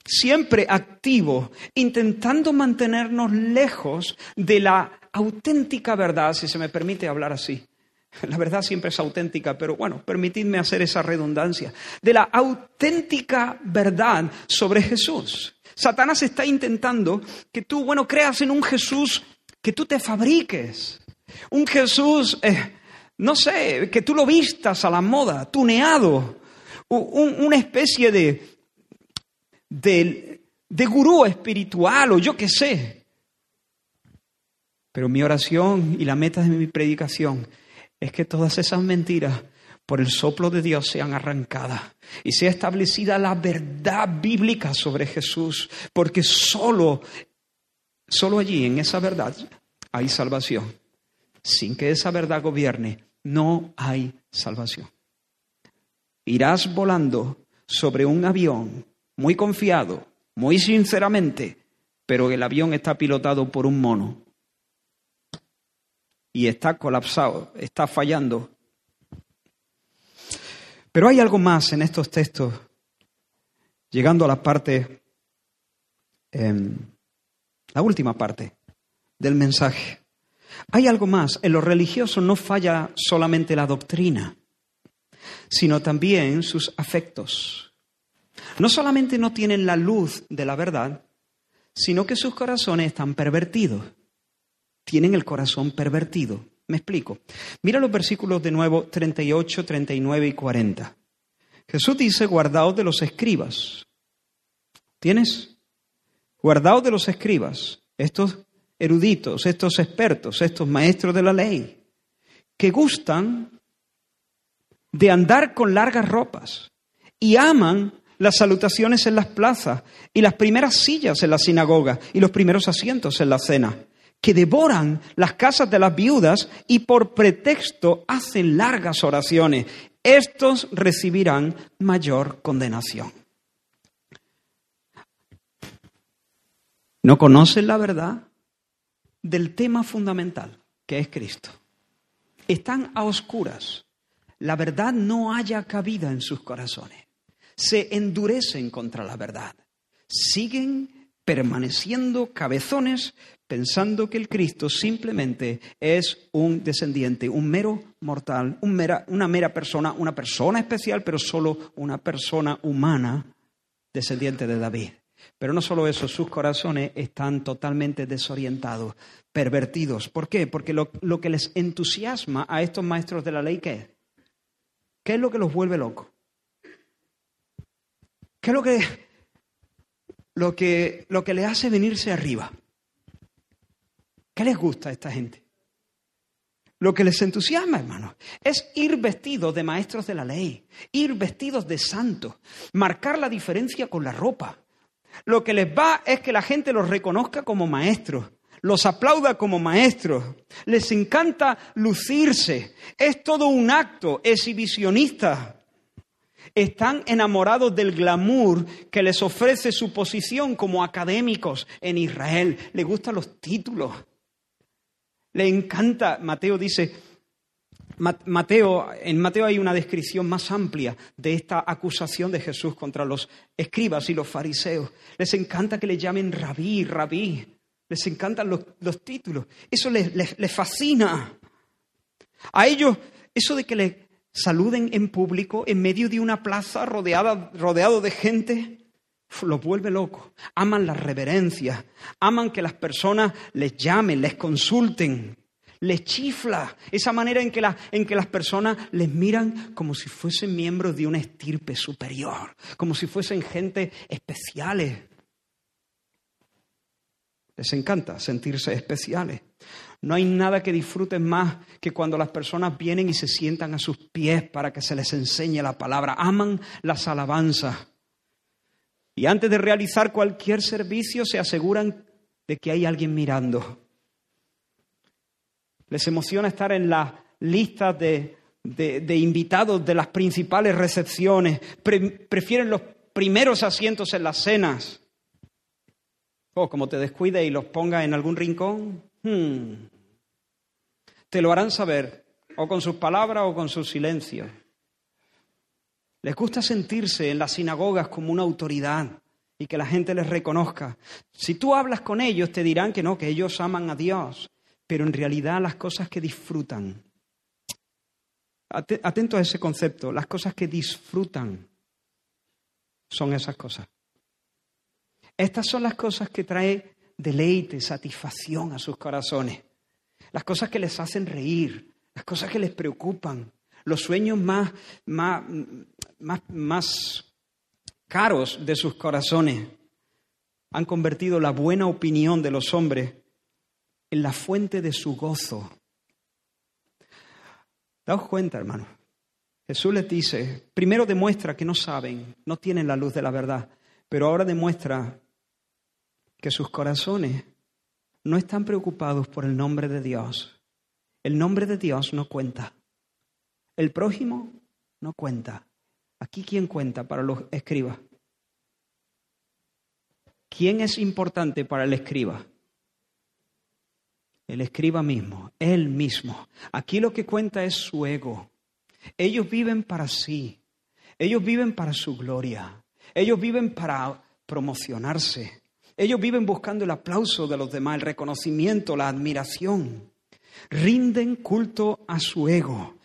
siempre activo, intentando mantenernos lejos de la auténtica verdad, si se me permite hablar así. La verdad siempre es auténtica, pero bueno, permitidme hacer esa redundancia. De la auténtica verdad sobre Jesús. Satanás está intentando que tú, bueno, creas en un Jesús que tú te fabriques. Un Jesús, eh, no sé, que tú lo vistas a la moda, tuneado. una especie de, de, gurú espiritual o yo qué sé. Pero mi oración y la meta de mi predicación es que todas esas mentiras por el soplo de Dios sean arrancadas y sea establecida la verdad bíblica sobre Jesús, porque solo, solo allí, en esa verdad, hay salvación. Sin que esa verdad gobierne, no hay salvación. Irás volando sobre un avión muy confiado, muy sinceramente, pero el avión está pilotado por un mono y está colapsado, está fallando. Pero hay algo más en estos textos, llegando a la parte, em, la última parte del mensaje. Hay algo más, en los religiosos no falla solamente la doctrina, sino también sus afectos. No solamente no tienen la luz de la verdad, sino que sus corazones están pervertidos. Tienen el corazón pervertido. Me explico. Mira los versículos de nuevo 38, 39 y 40. Jesús dice, guardaos de los escribas. ¿Tienes? Guardaos de los escribas, estos eruditos, estos expertos, estos maestros de la ley, que gustan de andar con largas ropas y aman las salutaciones en las plazas y las primeras sillas en la sinagoga y los primeros asientos en la cena, que devoran las casas de las viudas y por pretexto hacen largas oraciones. Estos recibirán mayor condenación. ¿No conocen la verdad del tema fundamental, que es Cristo? Están a oscuras. La verdad no haya cabida en sus corazones se endurecen contra la verdad. Siguen permaneciendo cabezones pensando que el Cristo simplemente es un descendiente, un mero mortal, una mera persona, una persona especial, pero solo una persona humana descendiente de David. Pero no solo eso, sus corazones están totalmente desorientados, pervertidos. ¿Por qué? Porque lo, lo que les entusiasma a estos maestros de la ley, ¿qué es? ¿Qué es lo que los vuelve locos? ¿Qué es lo que, lo que, lo que le hace venirse arriba? ¿Qué les gusta a esta gente? Lo que les entusiasma, hermanos, es ir vestidos de maestros de la ley, ir vestidos de santos, marcar la diferencia con la ropa. Lo que les va es que la gente los reconozca como maestros, los aplauda como maestros, les encanta lucirse. Es todo un acto exhibicionista están enamorados del glamour que les ofrece su posición como académicos en Israel. Les gustan los títulos. Le encanta, Mateo dice, Mateo, en Mateo hay una descripción más amplia de esta acusación de Jesús contra los escribas y los fariseos. Les encanta que le llamen rabí, rabí. Les encantan los, títulos. Eso les, les fascina. A ellos, eso de que le, saluden en público en medio de una plaza rodeada, rodeado de gente, los vuelve locos. Aman la reverencia, aman que las personas les llamen, les consulten. Les chifla esa manera en que, en que las personas les miran como si fuesen miembros de una estirpe superior, como si fuesen gente especiales. Les encanta sentirse especiales. No hay nada que disfruten más que cuando las personas vienen y se sientan a sus pies para que se les enseñe la palabra. Aman las alabanzas. Y antes de realizar cualquier servicio se aseguran de que hay alguien mirando. Les emociona estar en las listas de, invitados de las principales recepciones. prefieren los primeros asientos en las cenas. O como te descuide y los ponga en algún rincón. Hmm te lo harán saber, o con sus palabras o con su silencio. Les gusta sentirse en las sinagogas como una autoridad y que la gente les reconozca. Si tú hablas con ellos, te dirán que no, que ellos aman a Dios, pero en realidad las cosas que disfrutan. Atento a ese concepto, las cosas que disfrutan son esas cosas. Estas son las cosas que trae deleite, satisfacción a sus corazones las cosas que les hacen reír, las cosas que les preocupan, los sueños más, más, más, más caros de sus corazones, han convertido la buena opinión de los hombres en la fuente de su gozo. Daos cuenta, hermano. Jesús les dice, primero demuestra que no saben, no tienen la luz de la verdad, pero ahora demuestra que sus corazones no están preocupados por el nombre de Dios. El nombre de Dios no cuenta. El prójimo no cuenta. Aquí quién cuenta para los escribas. ¿Quién es importante para el escriba? El escriba mismo, él mismo. Aquí lo que cuenta es su ego. Ellos viven para sí. Ellos viven para su gloria. Ellos viven para promocionarse. Ellos viven buscando el aplauso de los demás, el reconocimiento, la admiración. Rinden culto a su ego.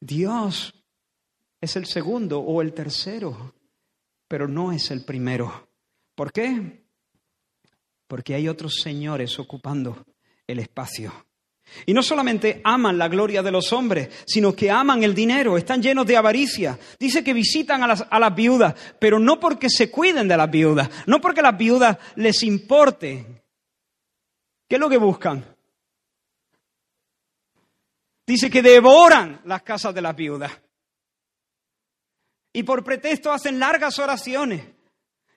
Dios es el segundo o el tercero, pero no es el primero. ¿Por qué? Porque hay otros señores ocupando el espacio. Y no solamente aman la gloria de los hombres, sino que aman el dinero, están llenos de avaricia. Dice que visitan a las, viudas, pero no porque se cuiden de las viudas, no porque las viudas les importen. ¿Qué es lo que buscan? Dice que devoran las casas de las viudas. Y por pretexto hacen largas oraciones.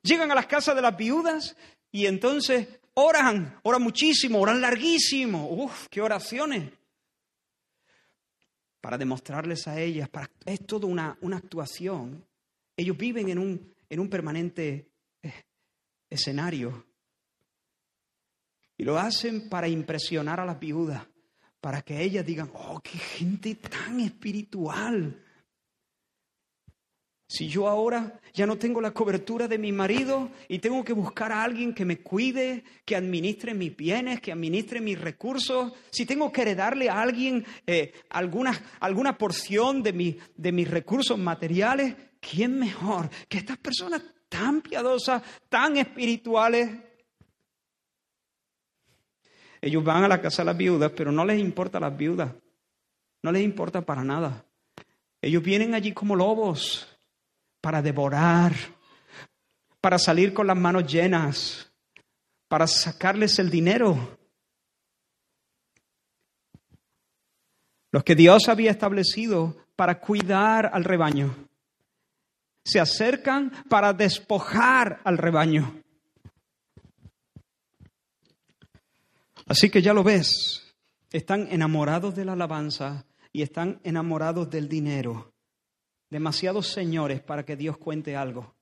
Llegan a las casas de las viudas y entonces oran, oran muchísimo, oran larguísimo. Uf, qué oraciones. Para demostrarles a ellas, para, es toda una, una actuación. Ellos viven en un, en un permanente eh, escenario. Y lo hacen para impresionar a las viudas, para que ellas digan, oh, qué gente tan espiritual. Si yo ahora ya no tengo la cobertura de mi marido y tengo que buscar a alguien que me cuide, que administre mis bienes, que administre mis recursos, si tengo que heredarle a alguien eh, alguna, alguna porción de, de mis recursos materiales, ¿quién mejor que estas personas tan piadosas, tan espirituales? Ellos van a la casa de las viudas, pero no les importa las viudas, no les importa para nada. Ellos vienen allí como lobos para devorar, para salir con las manos llenas, para sacarles el dinero. Los que Dios había establecido para cuidar al rebaño, se acercan para despojar al rebaño. Así que ya lo ves, están enamorados de la alabanza y están enamorados del dinero. Demasiados señores para que Dios cuente algo.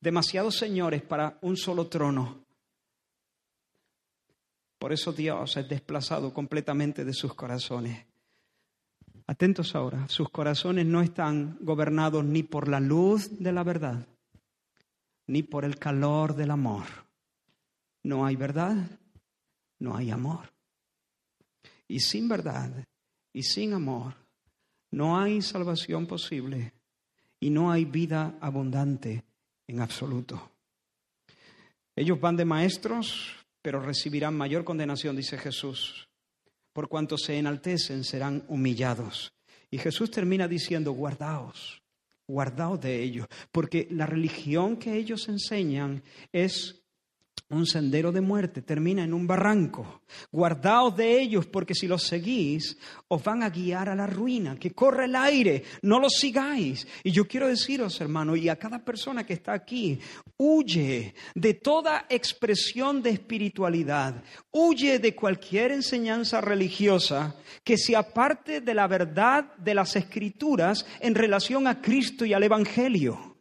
Demasiados señores para un solo trono. Por eso Dios es desplazado completamente de sus corazones. Atentos ahora, sus corazones no están gobernados ni por la luz de la verdad, ni por el calor del amor. No hay verdad, no hay amor. Y sin verdad y sin amor no hay salvación posible y no hay vida abundante en absoluto. Ellos van de maestros, pero recibirán mayor condenación, dice Jesús. Por cuanto se enaltecen, serán humillados. Y Jesús termina diciendo, guardaos, guardaos de ellos, porque la religión que ellos enseñan es un sendero de muerte, termina en un barranco. Guardaos de ellos, porque si los seguís, os van a guiar a la ruina, que corre el aire, no los sigáis. Y yo quiero deciros, hermano, y a cada persona que está aquí, huye de toda expresión de espiritualidad, huye de cualquier enseñanza religiosa que se aparte de la verdad de las escrituras en relación a Cristo y al Evangelio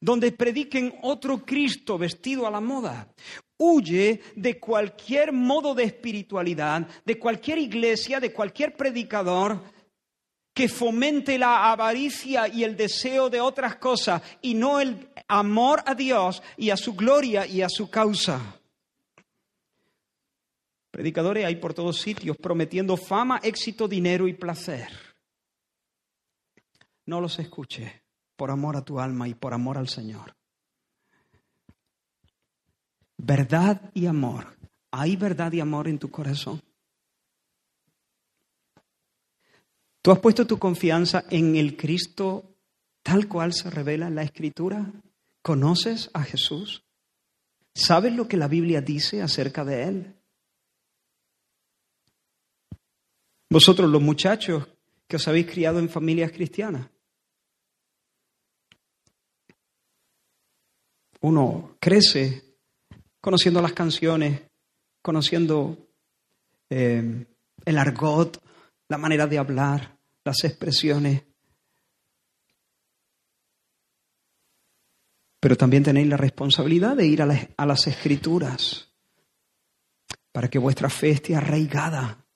donde prediquen otro Cristo vestido a la moda. Huye de cualquier modo de espiritualidad, de cualquier iglesia, de cualquier predicador que fomente la avaricia y el deseo de otras cosas y no el amor a Dios y a su gloria y a su causa. Predicadores hay por todos sitios prometiendo fama, éxito, dinero y placer. No los escuche por amor a tu alma y por amor al Señor. Verdad y amor. ¿Hay verdad y amor en tu corazón? ¿Tú has puesto tu confianza en el Cristo tal cual se revela en la Escritura? ¿Conoces a Jesús? ¿Sabes lo que la Biblia dice acerca de Él? Vosotros los muchachos que os habéis criado en familias cristianas, uno crece conociendo las canciones, conociendo eh, el argot, la manera de hablar, las expresiones. Pero también tenéis la responsabilidad de ir a las, a las escrituras para que vuestra fe esté arraigada,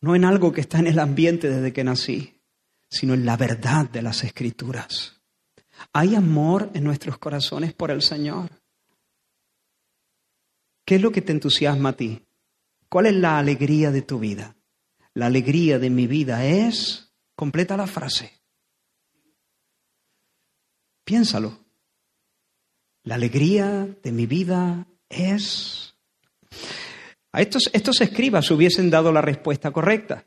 no en algo que está en el ambiente desde que nací, sino en la verdad de las escrituras. ¿Hay amor en nuestros corazones por el Señor? ¿Qué es lo que te entusiasma a ti? ¿Cuál es la alegría de tu vida? La alegría de mi vida es, completa la frase. Piénsalo. La alegría de mi vida es... A estos, estos escribas hubiesen dado la respuesta correcta.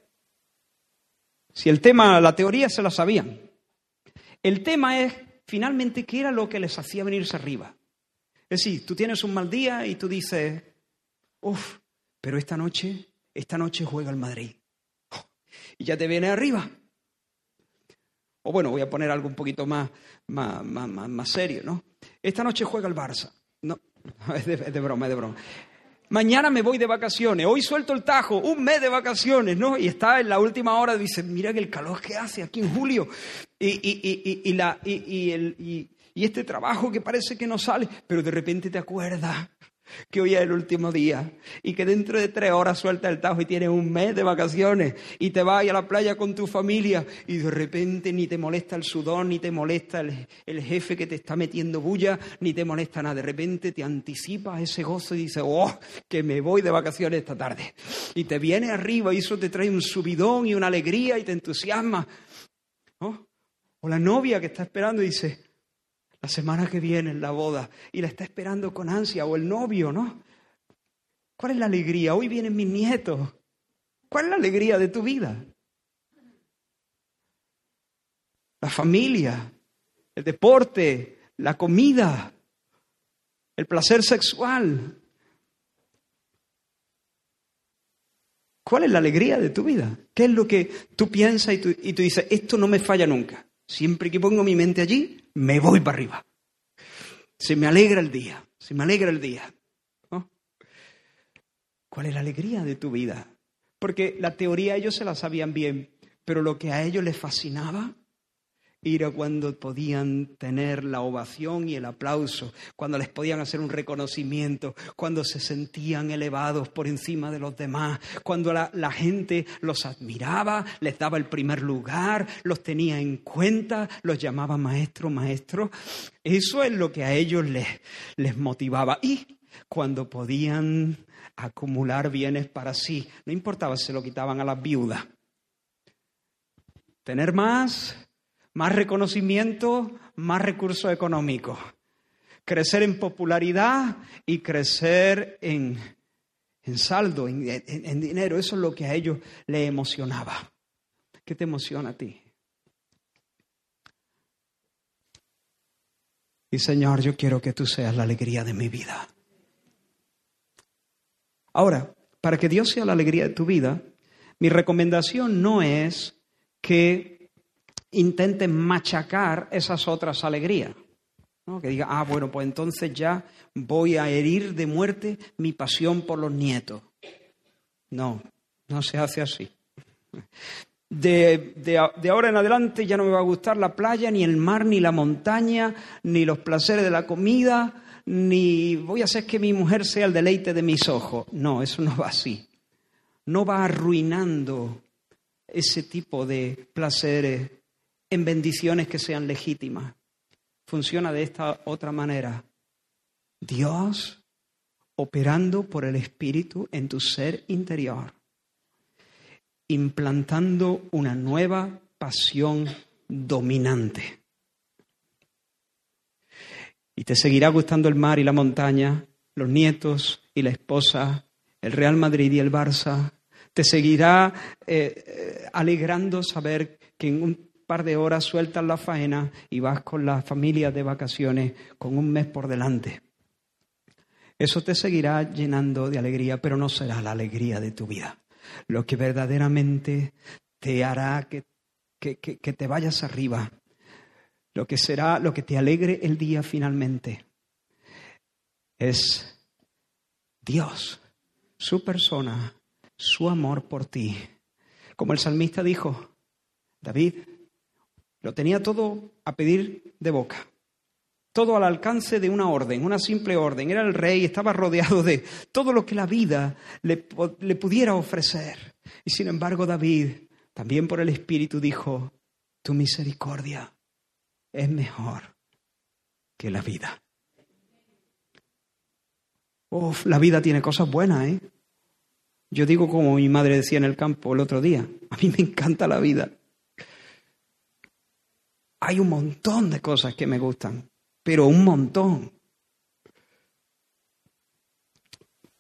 Si el tema, la teoría se la sabían. El tema es, finalmente, qué era lo que les hacía venirse arriba. Es decir, tú tienes un mal día y tú dices, uff, pero esta noche, esta noche juega el Madrid. Y ya te viene arriba. O bueno, voy a poner algo un poquito más, más, más, serio, ¿no? Esta noche juega el Barça. No, es de broma, es de broma mañana me voy de vacaciones, hoy suelto el tajo, un mes de vacaciones, ¿no? Y está en la última hora, dice, mira que el calor que hace aquí en julio, y, y, y, la, y, este trabajo que parece que no sale, pero de repente te acuerdas que hoy es el último día y que dentro de tres horas suelta el tajo y tienes un mes de vacaciones y te vas a la playa con tu familia y de repente ni te molesta el sudor, ni te molesta el, jefe que te está metiendo bulla, ni te molesta nada. De repente te anticipas ese gozo y dices, oh, que me voy de vacaciones esta tarde. Y te viene arriba y eso te trae un subidón y una alegría y te entusiasma. O la novia que está esperando y dice, la semana que viene en la boda y la está esperando con ansia, o el novio, ¿no? ¿Cuál es la alegría? Hoy vienen mis nietos. ¿Cuál es la alegría de tu vida? La familia, el deporte, la comida, el placer sexual. ¿Cuál es la alegría de tu vida? ¿Qué es lo que tú piensas y tú, y tú dices, esto no me falla nunca? Siempre que pongo mi mente allí, me voy para arriba. Se me alegra el día, se me alegra el día. ¿Cuál es la alegría de tu vida? Porque la teoría ellos se la sabían bien, pero lo que a ellos les fascinaba era cuando podían tener la ovación y el aplauso, cuando les podían hacer un reconocimiento, cuando se sentían elevados por encima de los demás, cuando la, gente los admiraba, les daba el primer lugar, los tenía en cuenta, los llamaba maestro, maestro. Eso es lo que a ellos les, les motivaba. Y cuando podían acumular bienes para sí, no importaba si se lo quitaban a las viudas. Tener más más reconocimiento, más recursos económicos. Crecer en popularidad y crecer en, saldo, en, dinero. Eso es lo que a ellos les emocionaba. ¿Qué te emociona a ti? Y Señor, yo quiero que tú seas la alegría de mi vida. Ahora, para que Dios sea la alegría de tu vida, mi recomendación no es que intenten machacar esas otras alegrías. Que diga, ah, bueno, pues entonces ya voy a herir de muerte mi pasión por los nietos. No, no se hace así. De, de, ahora en adelante ya no me va a gustar la playa, ni el mar, ni la montaña, ni los placeres de la comida, ni voy a hacer que mi mujer sea el deleite de mis ojos. No, eso no va así. No va arruinando ese tipo de placeres en bendiciones que sean legítimas. Funciona de esta otra manera. Dios operando por el Espíritu en tu ser interior, implantando una nueva pasión dominante. Y te seguirá gustando el mar y la montaña, los nietos y la esposa, el Real Madrid y el Barça. Te seguirá eh, eh, alegrando saber que en un par de horas sueltas la faena y vas con la familia de vacaciones con un mes por delante. Eso te seguirá llenando de alegría, pero no será la alegría de tu vida. Lo que verdaderamente te hará que, que, que te vayas arriba, lo que será, lo que te alegre el día finalmente, es Dios, su persona, su amor por ti. Como el salmista dijo, David, lo tenía todo a pedir de boca. Todo al alcance de una orden, una simple orden. Era el rey, estaba rodeado de todo lo que la vida le, pudiera ofrecer. Y sin embargo David, también por el Espíritu, dijo, tu misericordia es mejor que la vida. Uf, la vida tiene cosas buenas, ¿eh? Yo digo como mi madre decía en el campo el otro día, a mí me encanta la vida. Hay un montón de cosas que me gustan, pero un montón.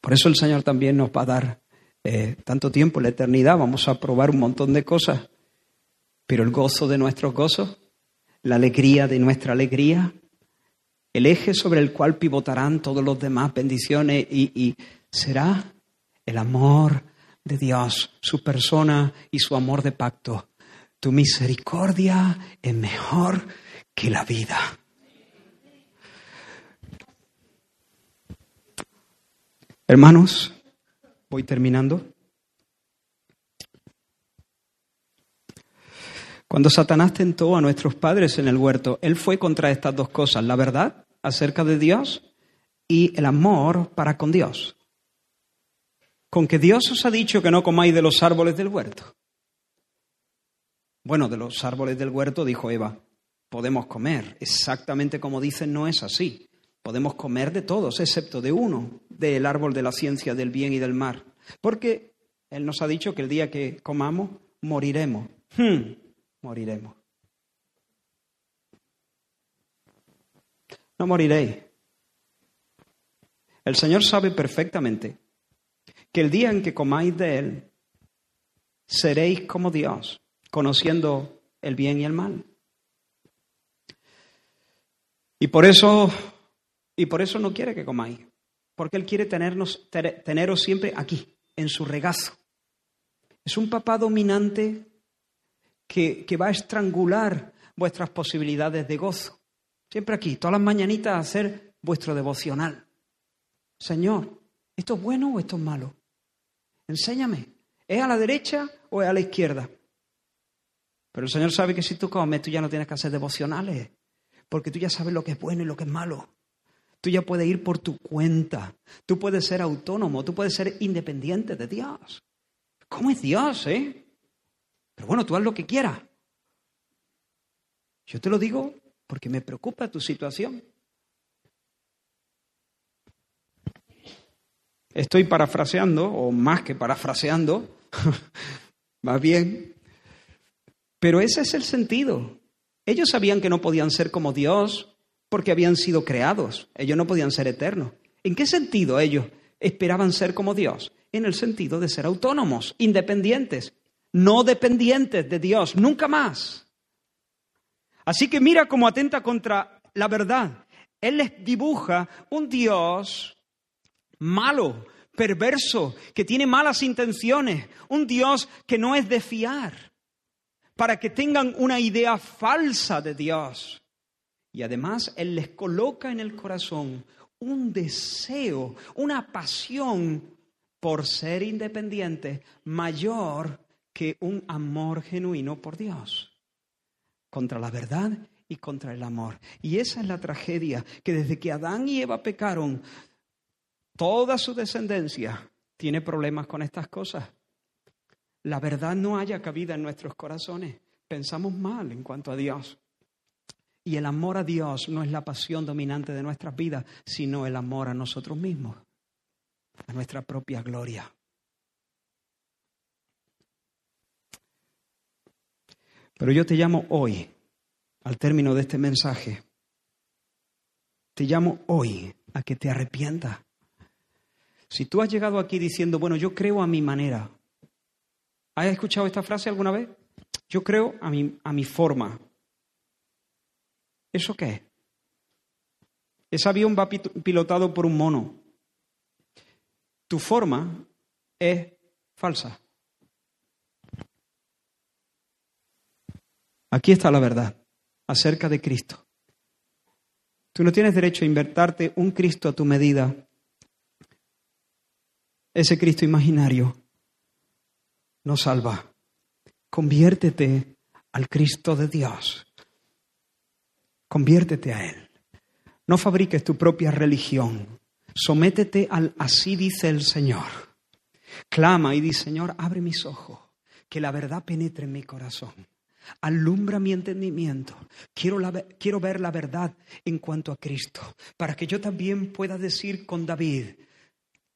Por eso el Señor también nos va a dar eh, tanto tiempo, la eternidad, vamos a probar un montón de cosas, pero el gozo de nuestros gozos, la alegría de nuestra alegría, el eje sobre el cual pivotarán todos los demás bendiciones y, y será el amor de Dios, su persona y su amor de pacto. Tu misericordia es mejor que la vida. Hermanos, voy terminando. Cuando Satanás tentó a nuestros padres en el huerto, él fue contra estas dos cosas, la verdad acerca de Dios y el amor para con Dios. Con que Dios os ha dicho que no comáis de los árboles del huerto. Bueno, de los árboles del huerto, dijo Eva, podemos comer. Exactamente como dicen, no es así. Podemos comer de todos, excepto de uno, del árbol de la ciencia del bien y del mal. Porque Él nos ha dicho que el día que comamos, moriremos. Hmm, moriremos. No moriréis. El Señor sabe perfectamente que el día en que comáis de Él, seréis como Dios, conociendo el bien y el mal. Y por eso, y por eso no quiere que comáis, porque Él quiere tenernos, teneros siempre aquí, en su regazo. Es un papá dominante que, que va a estrangular vuestras posibilidades de gozo. Siempre aquí, todas las mañanitas, a hacer vuestro devocional. Señor, ¿esto es bueno o esto es malo? Enséñame. ¿Es a la derecha o es a la izquierda? Pero el Señor sabe que si tú comes, tú ya no tienes que hacer devocionales porque tú ya sabes lo que es bueno y lo que es malo. Tú ya puedes ir por tu cuenta. Tú puedes ser autónomo, tú puedes ser independiente de Dios. ¿Cómo es Dios, eh? Pero bueno, tú haz lo que quieras. Yo te lo digo porque me preocupa tu situación. Estoy parafraseando, o más que parafraseando, más bien, pero ese es el sentido. Ellos sabían que no podían ser como Dios porque habían sido creados. Ellos no podían ser eternos. ¿En qué sentido ellos esperaban ser como Dios? En el sentido de ser autónomos, independientes, no dependientes de Dios, nunca más. Así que mira cómo atenta contra la verdad. Él les dibuja un Dios malo, perverso, que tiene malas intenciones, un Dios que no es de fiar para que tengan una idea falsa de Dios. Y además Él les coloca en el corazón un deseo, una pasión por ser independientes mayor que un amor genuino por Dios, contra la verdad y contra el amor. Y esa es la tragedia, que desde que Adán y Eva pecaron, toda su descendencia tiene problemas con estas cosas la verdad no haya cabida en nuestros corazones. Pensamos mal en cuanto a Dios. Y el amor a Dios no es la pasión dominante de nuestras vidas, sino el amor a nosotros mismos, a nuestra propia gloria. Pero yo te llamo hoy, al término de este mensaje, te llamo hoy a que te arrepientas. Si tú has llegado aquí diciendo, bueno, yo creo a mi manera, ¿Has escuchado esta frase alguna vez? Yo creo a mi, a mi forma. ¿Eso qué es? Ese avión va pilotado por un mono. Tu forma es falsa. Aquí está la verdad acerca de Cristo. Tú no tienes derecho a invertarte un Cristo a tu medida. Ese Cristo imaginario no salva. Conviértete al Cristo de Dios. Conviértete a Él. No fabriques tu propia religión. Sométete al así dice el Señor. Clama y di, Señor, abre mis ojos, que la verdad penetre en mi corazón. Alumbra mi entendimiento. Quiero, quiero ver la verdad en cuanto a Cristo, para que yo también pueda decir con David,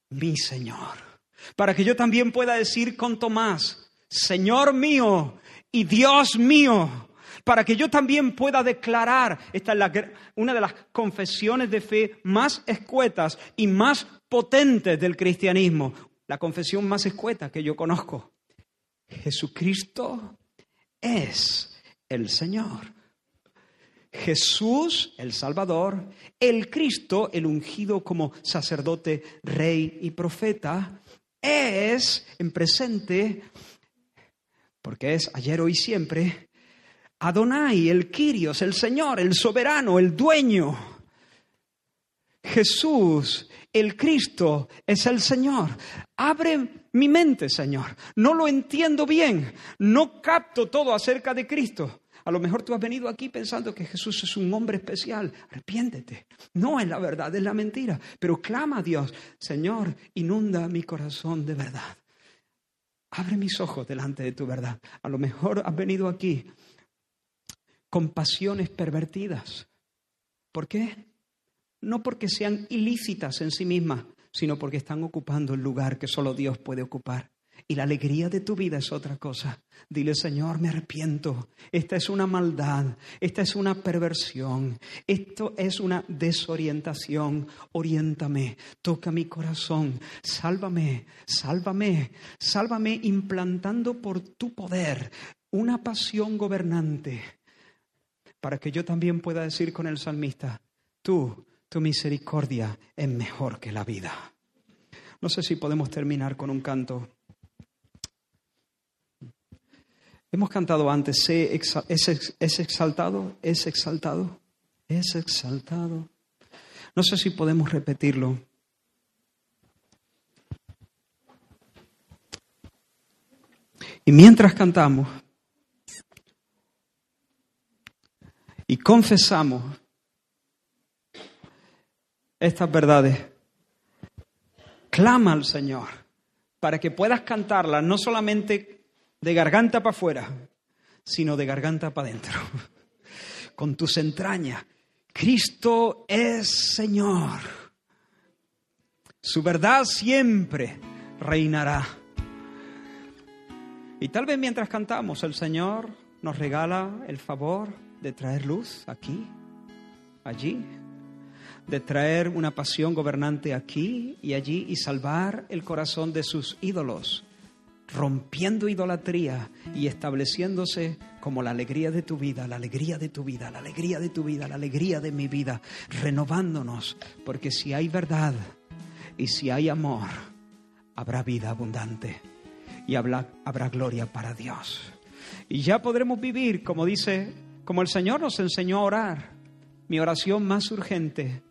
mi Señor para que yo también pueda decir con Tomás, Señor mío y Dios mío, para que yo también pueda declarar, esta es una de las confesiones de fe más escuetas y más potentes del cristianismo, la confesión más escueta que yo conozco. Jesucristo es el Señor. Jesús, el Salvador, el Cristo, el ungido como sacerdote, rey y profeta, es en presente, porque es ayer, hoy, siempre, Adonai, el Kyrios, el Señor, el soberano, el dueño. Jesús, el Cristo, es el Señor. Abre mi mente, Señor. No lo entiendo bien. No capto todo acerca de Cristo. A lo mejor tú has venido aquí pensando que Jesús es un hombre especial. Arrepiéntete. No es la verdad, es la mentira. Pero clama a Dios, Señor, inunda mi corazón de verdad. Abre mis ojos delante de tu verdad. A lo mejor has venido aquí con pasiones pervertidas. ¿Por qué? No porque sean ilícitas en sí mismas, sino porque están ocupando el lugar que solo Dios puede ocupar. Y la alegría de tu vida es otra cosa. Dile, Señor, me arrepiento. Esta es una maldad, esta es una perversión, esto es una desorientación. Oriéntame, toca mi corazón, sálvame, sálvame, sálvame implantando por tu poder una pasión gobernante para que yo también pueda decir con el salmista, tú, tu misericordia es mejor que la vida. No sé si podemos terminar con un canto. Hemos cantado antes, es, exaltado, es exaltado, es exaltado. No sé si podemos repetirlo. Y mientras cantamos y confesamos estas verdades, clama al Señor para que puedas cantarlas no solamente de garganta para afuera, sino de garganta para adentro, con tus entrañas. Cristo es Señor. Su verdad siempre reinará. Y tal vez mientras cantamos, el Señor nos regala el favor de traer luz aquí, allí, de traer una pasión gobernante aquí y allí y salvar el corazón de sus ídolos rompiendo idolatría y estableciéndose como la alegría de tu vida, la alegría de tu vida, la alegría de tu vida, la alegría de mi vida, renovándonos, porque si hay verdad y si hay amor, habrá vida abundante y habrá, habrá gloria para Dios. Y ya podremos vivir, como dice, como el Señor nos enseñó a orar, mi oración más urgente,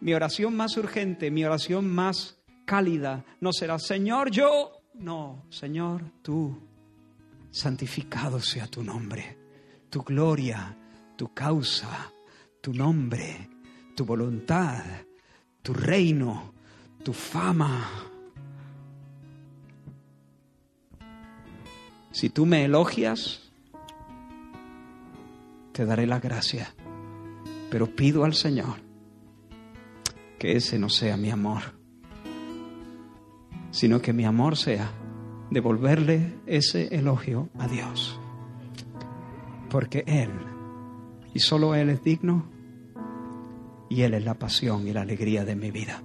mi oración más urgente, mi oración más cálida, no será, Señor, yo no, Señor, tú, santificado sea tu nombre, tu gloria, tu causa, tu nombre, tu voluntad, tu reino, tu fama. Si tú me elogias, te daré la gracia, pero pido al Señor que ese no sea mi amor sino que mi amor sea devolverle ese elogio a Dios. Porque Él, y solo Él es digno, y Él es la pasión y la alegría de mi vida.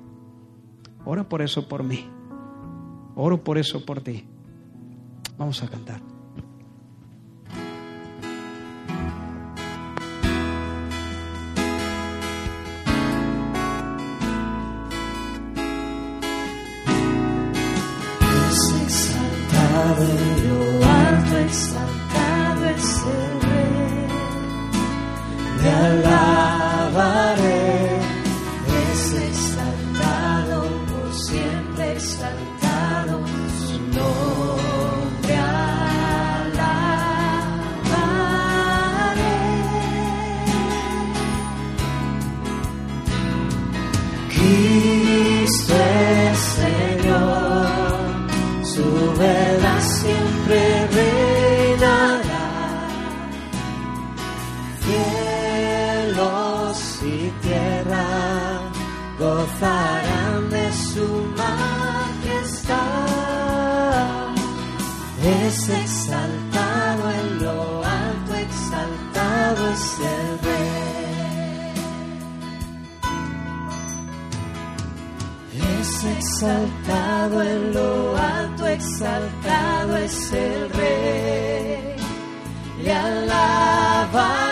Ora por eso por mí. Oro por eso por ti. Vamos a cantar. side. gozarán de su majestad. Es exaltado en lo alto, exaltado es el rey. Es exaltado en lo alto, exaltado es el rey. Le alaba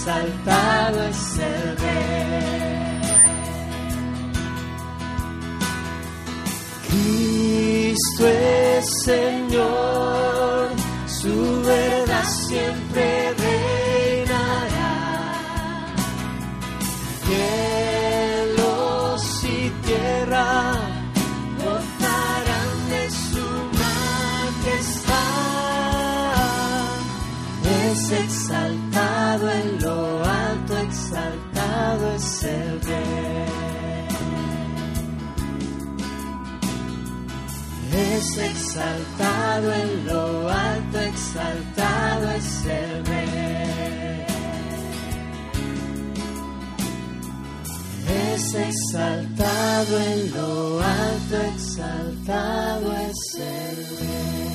exaltado es el rey. Cristo es el es exaltado en lo alto, exaltado es el rey. Es exaltado en lo alto, exaltado es el rey.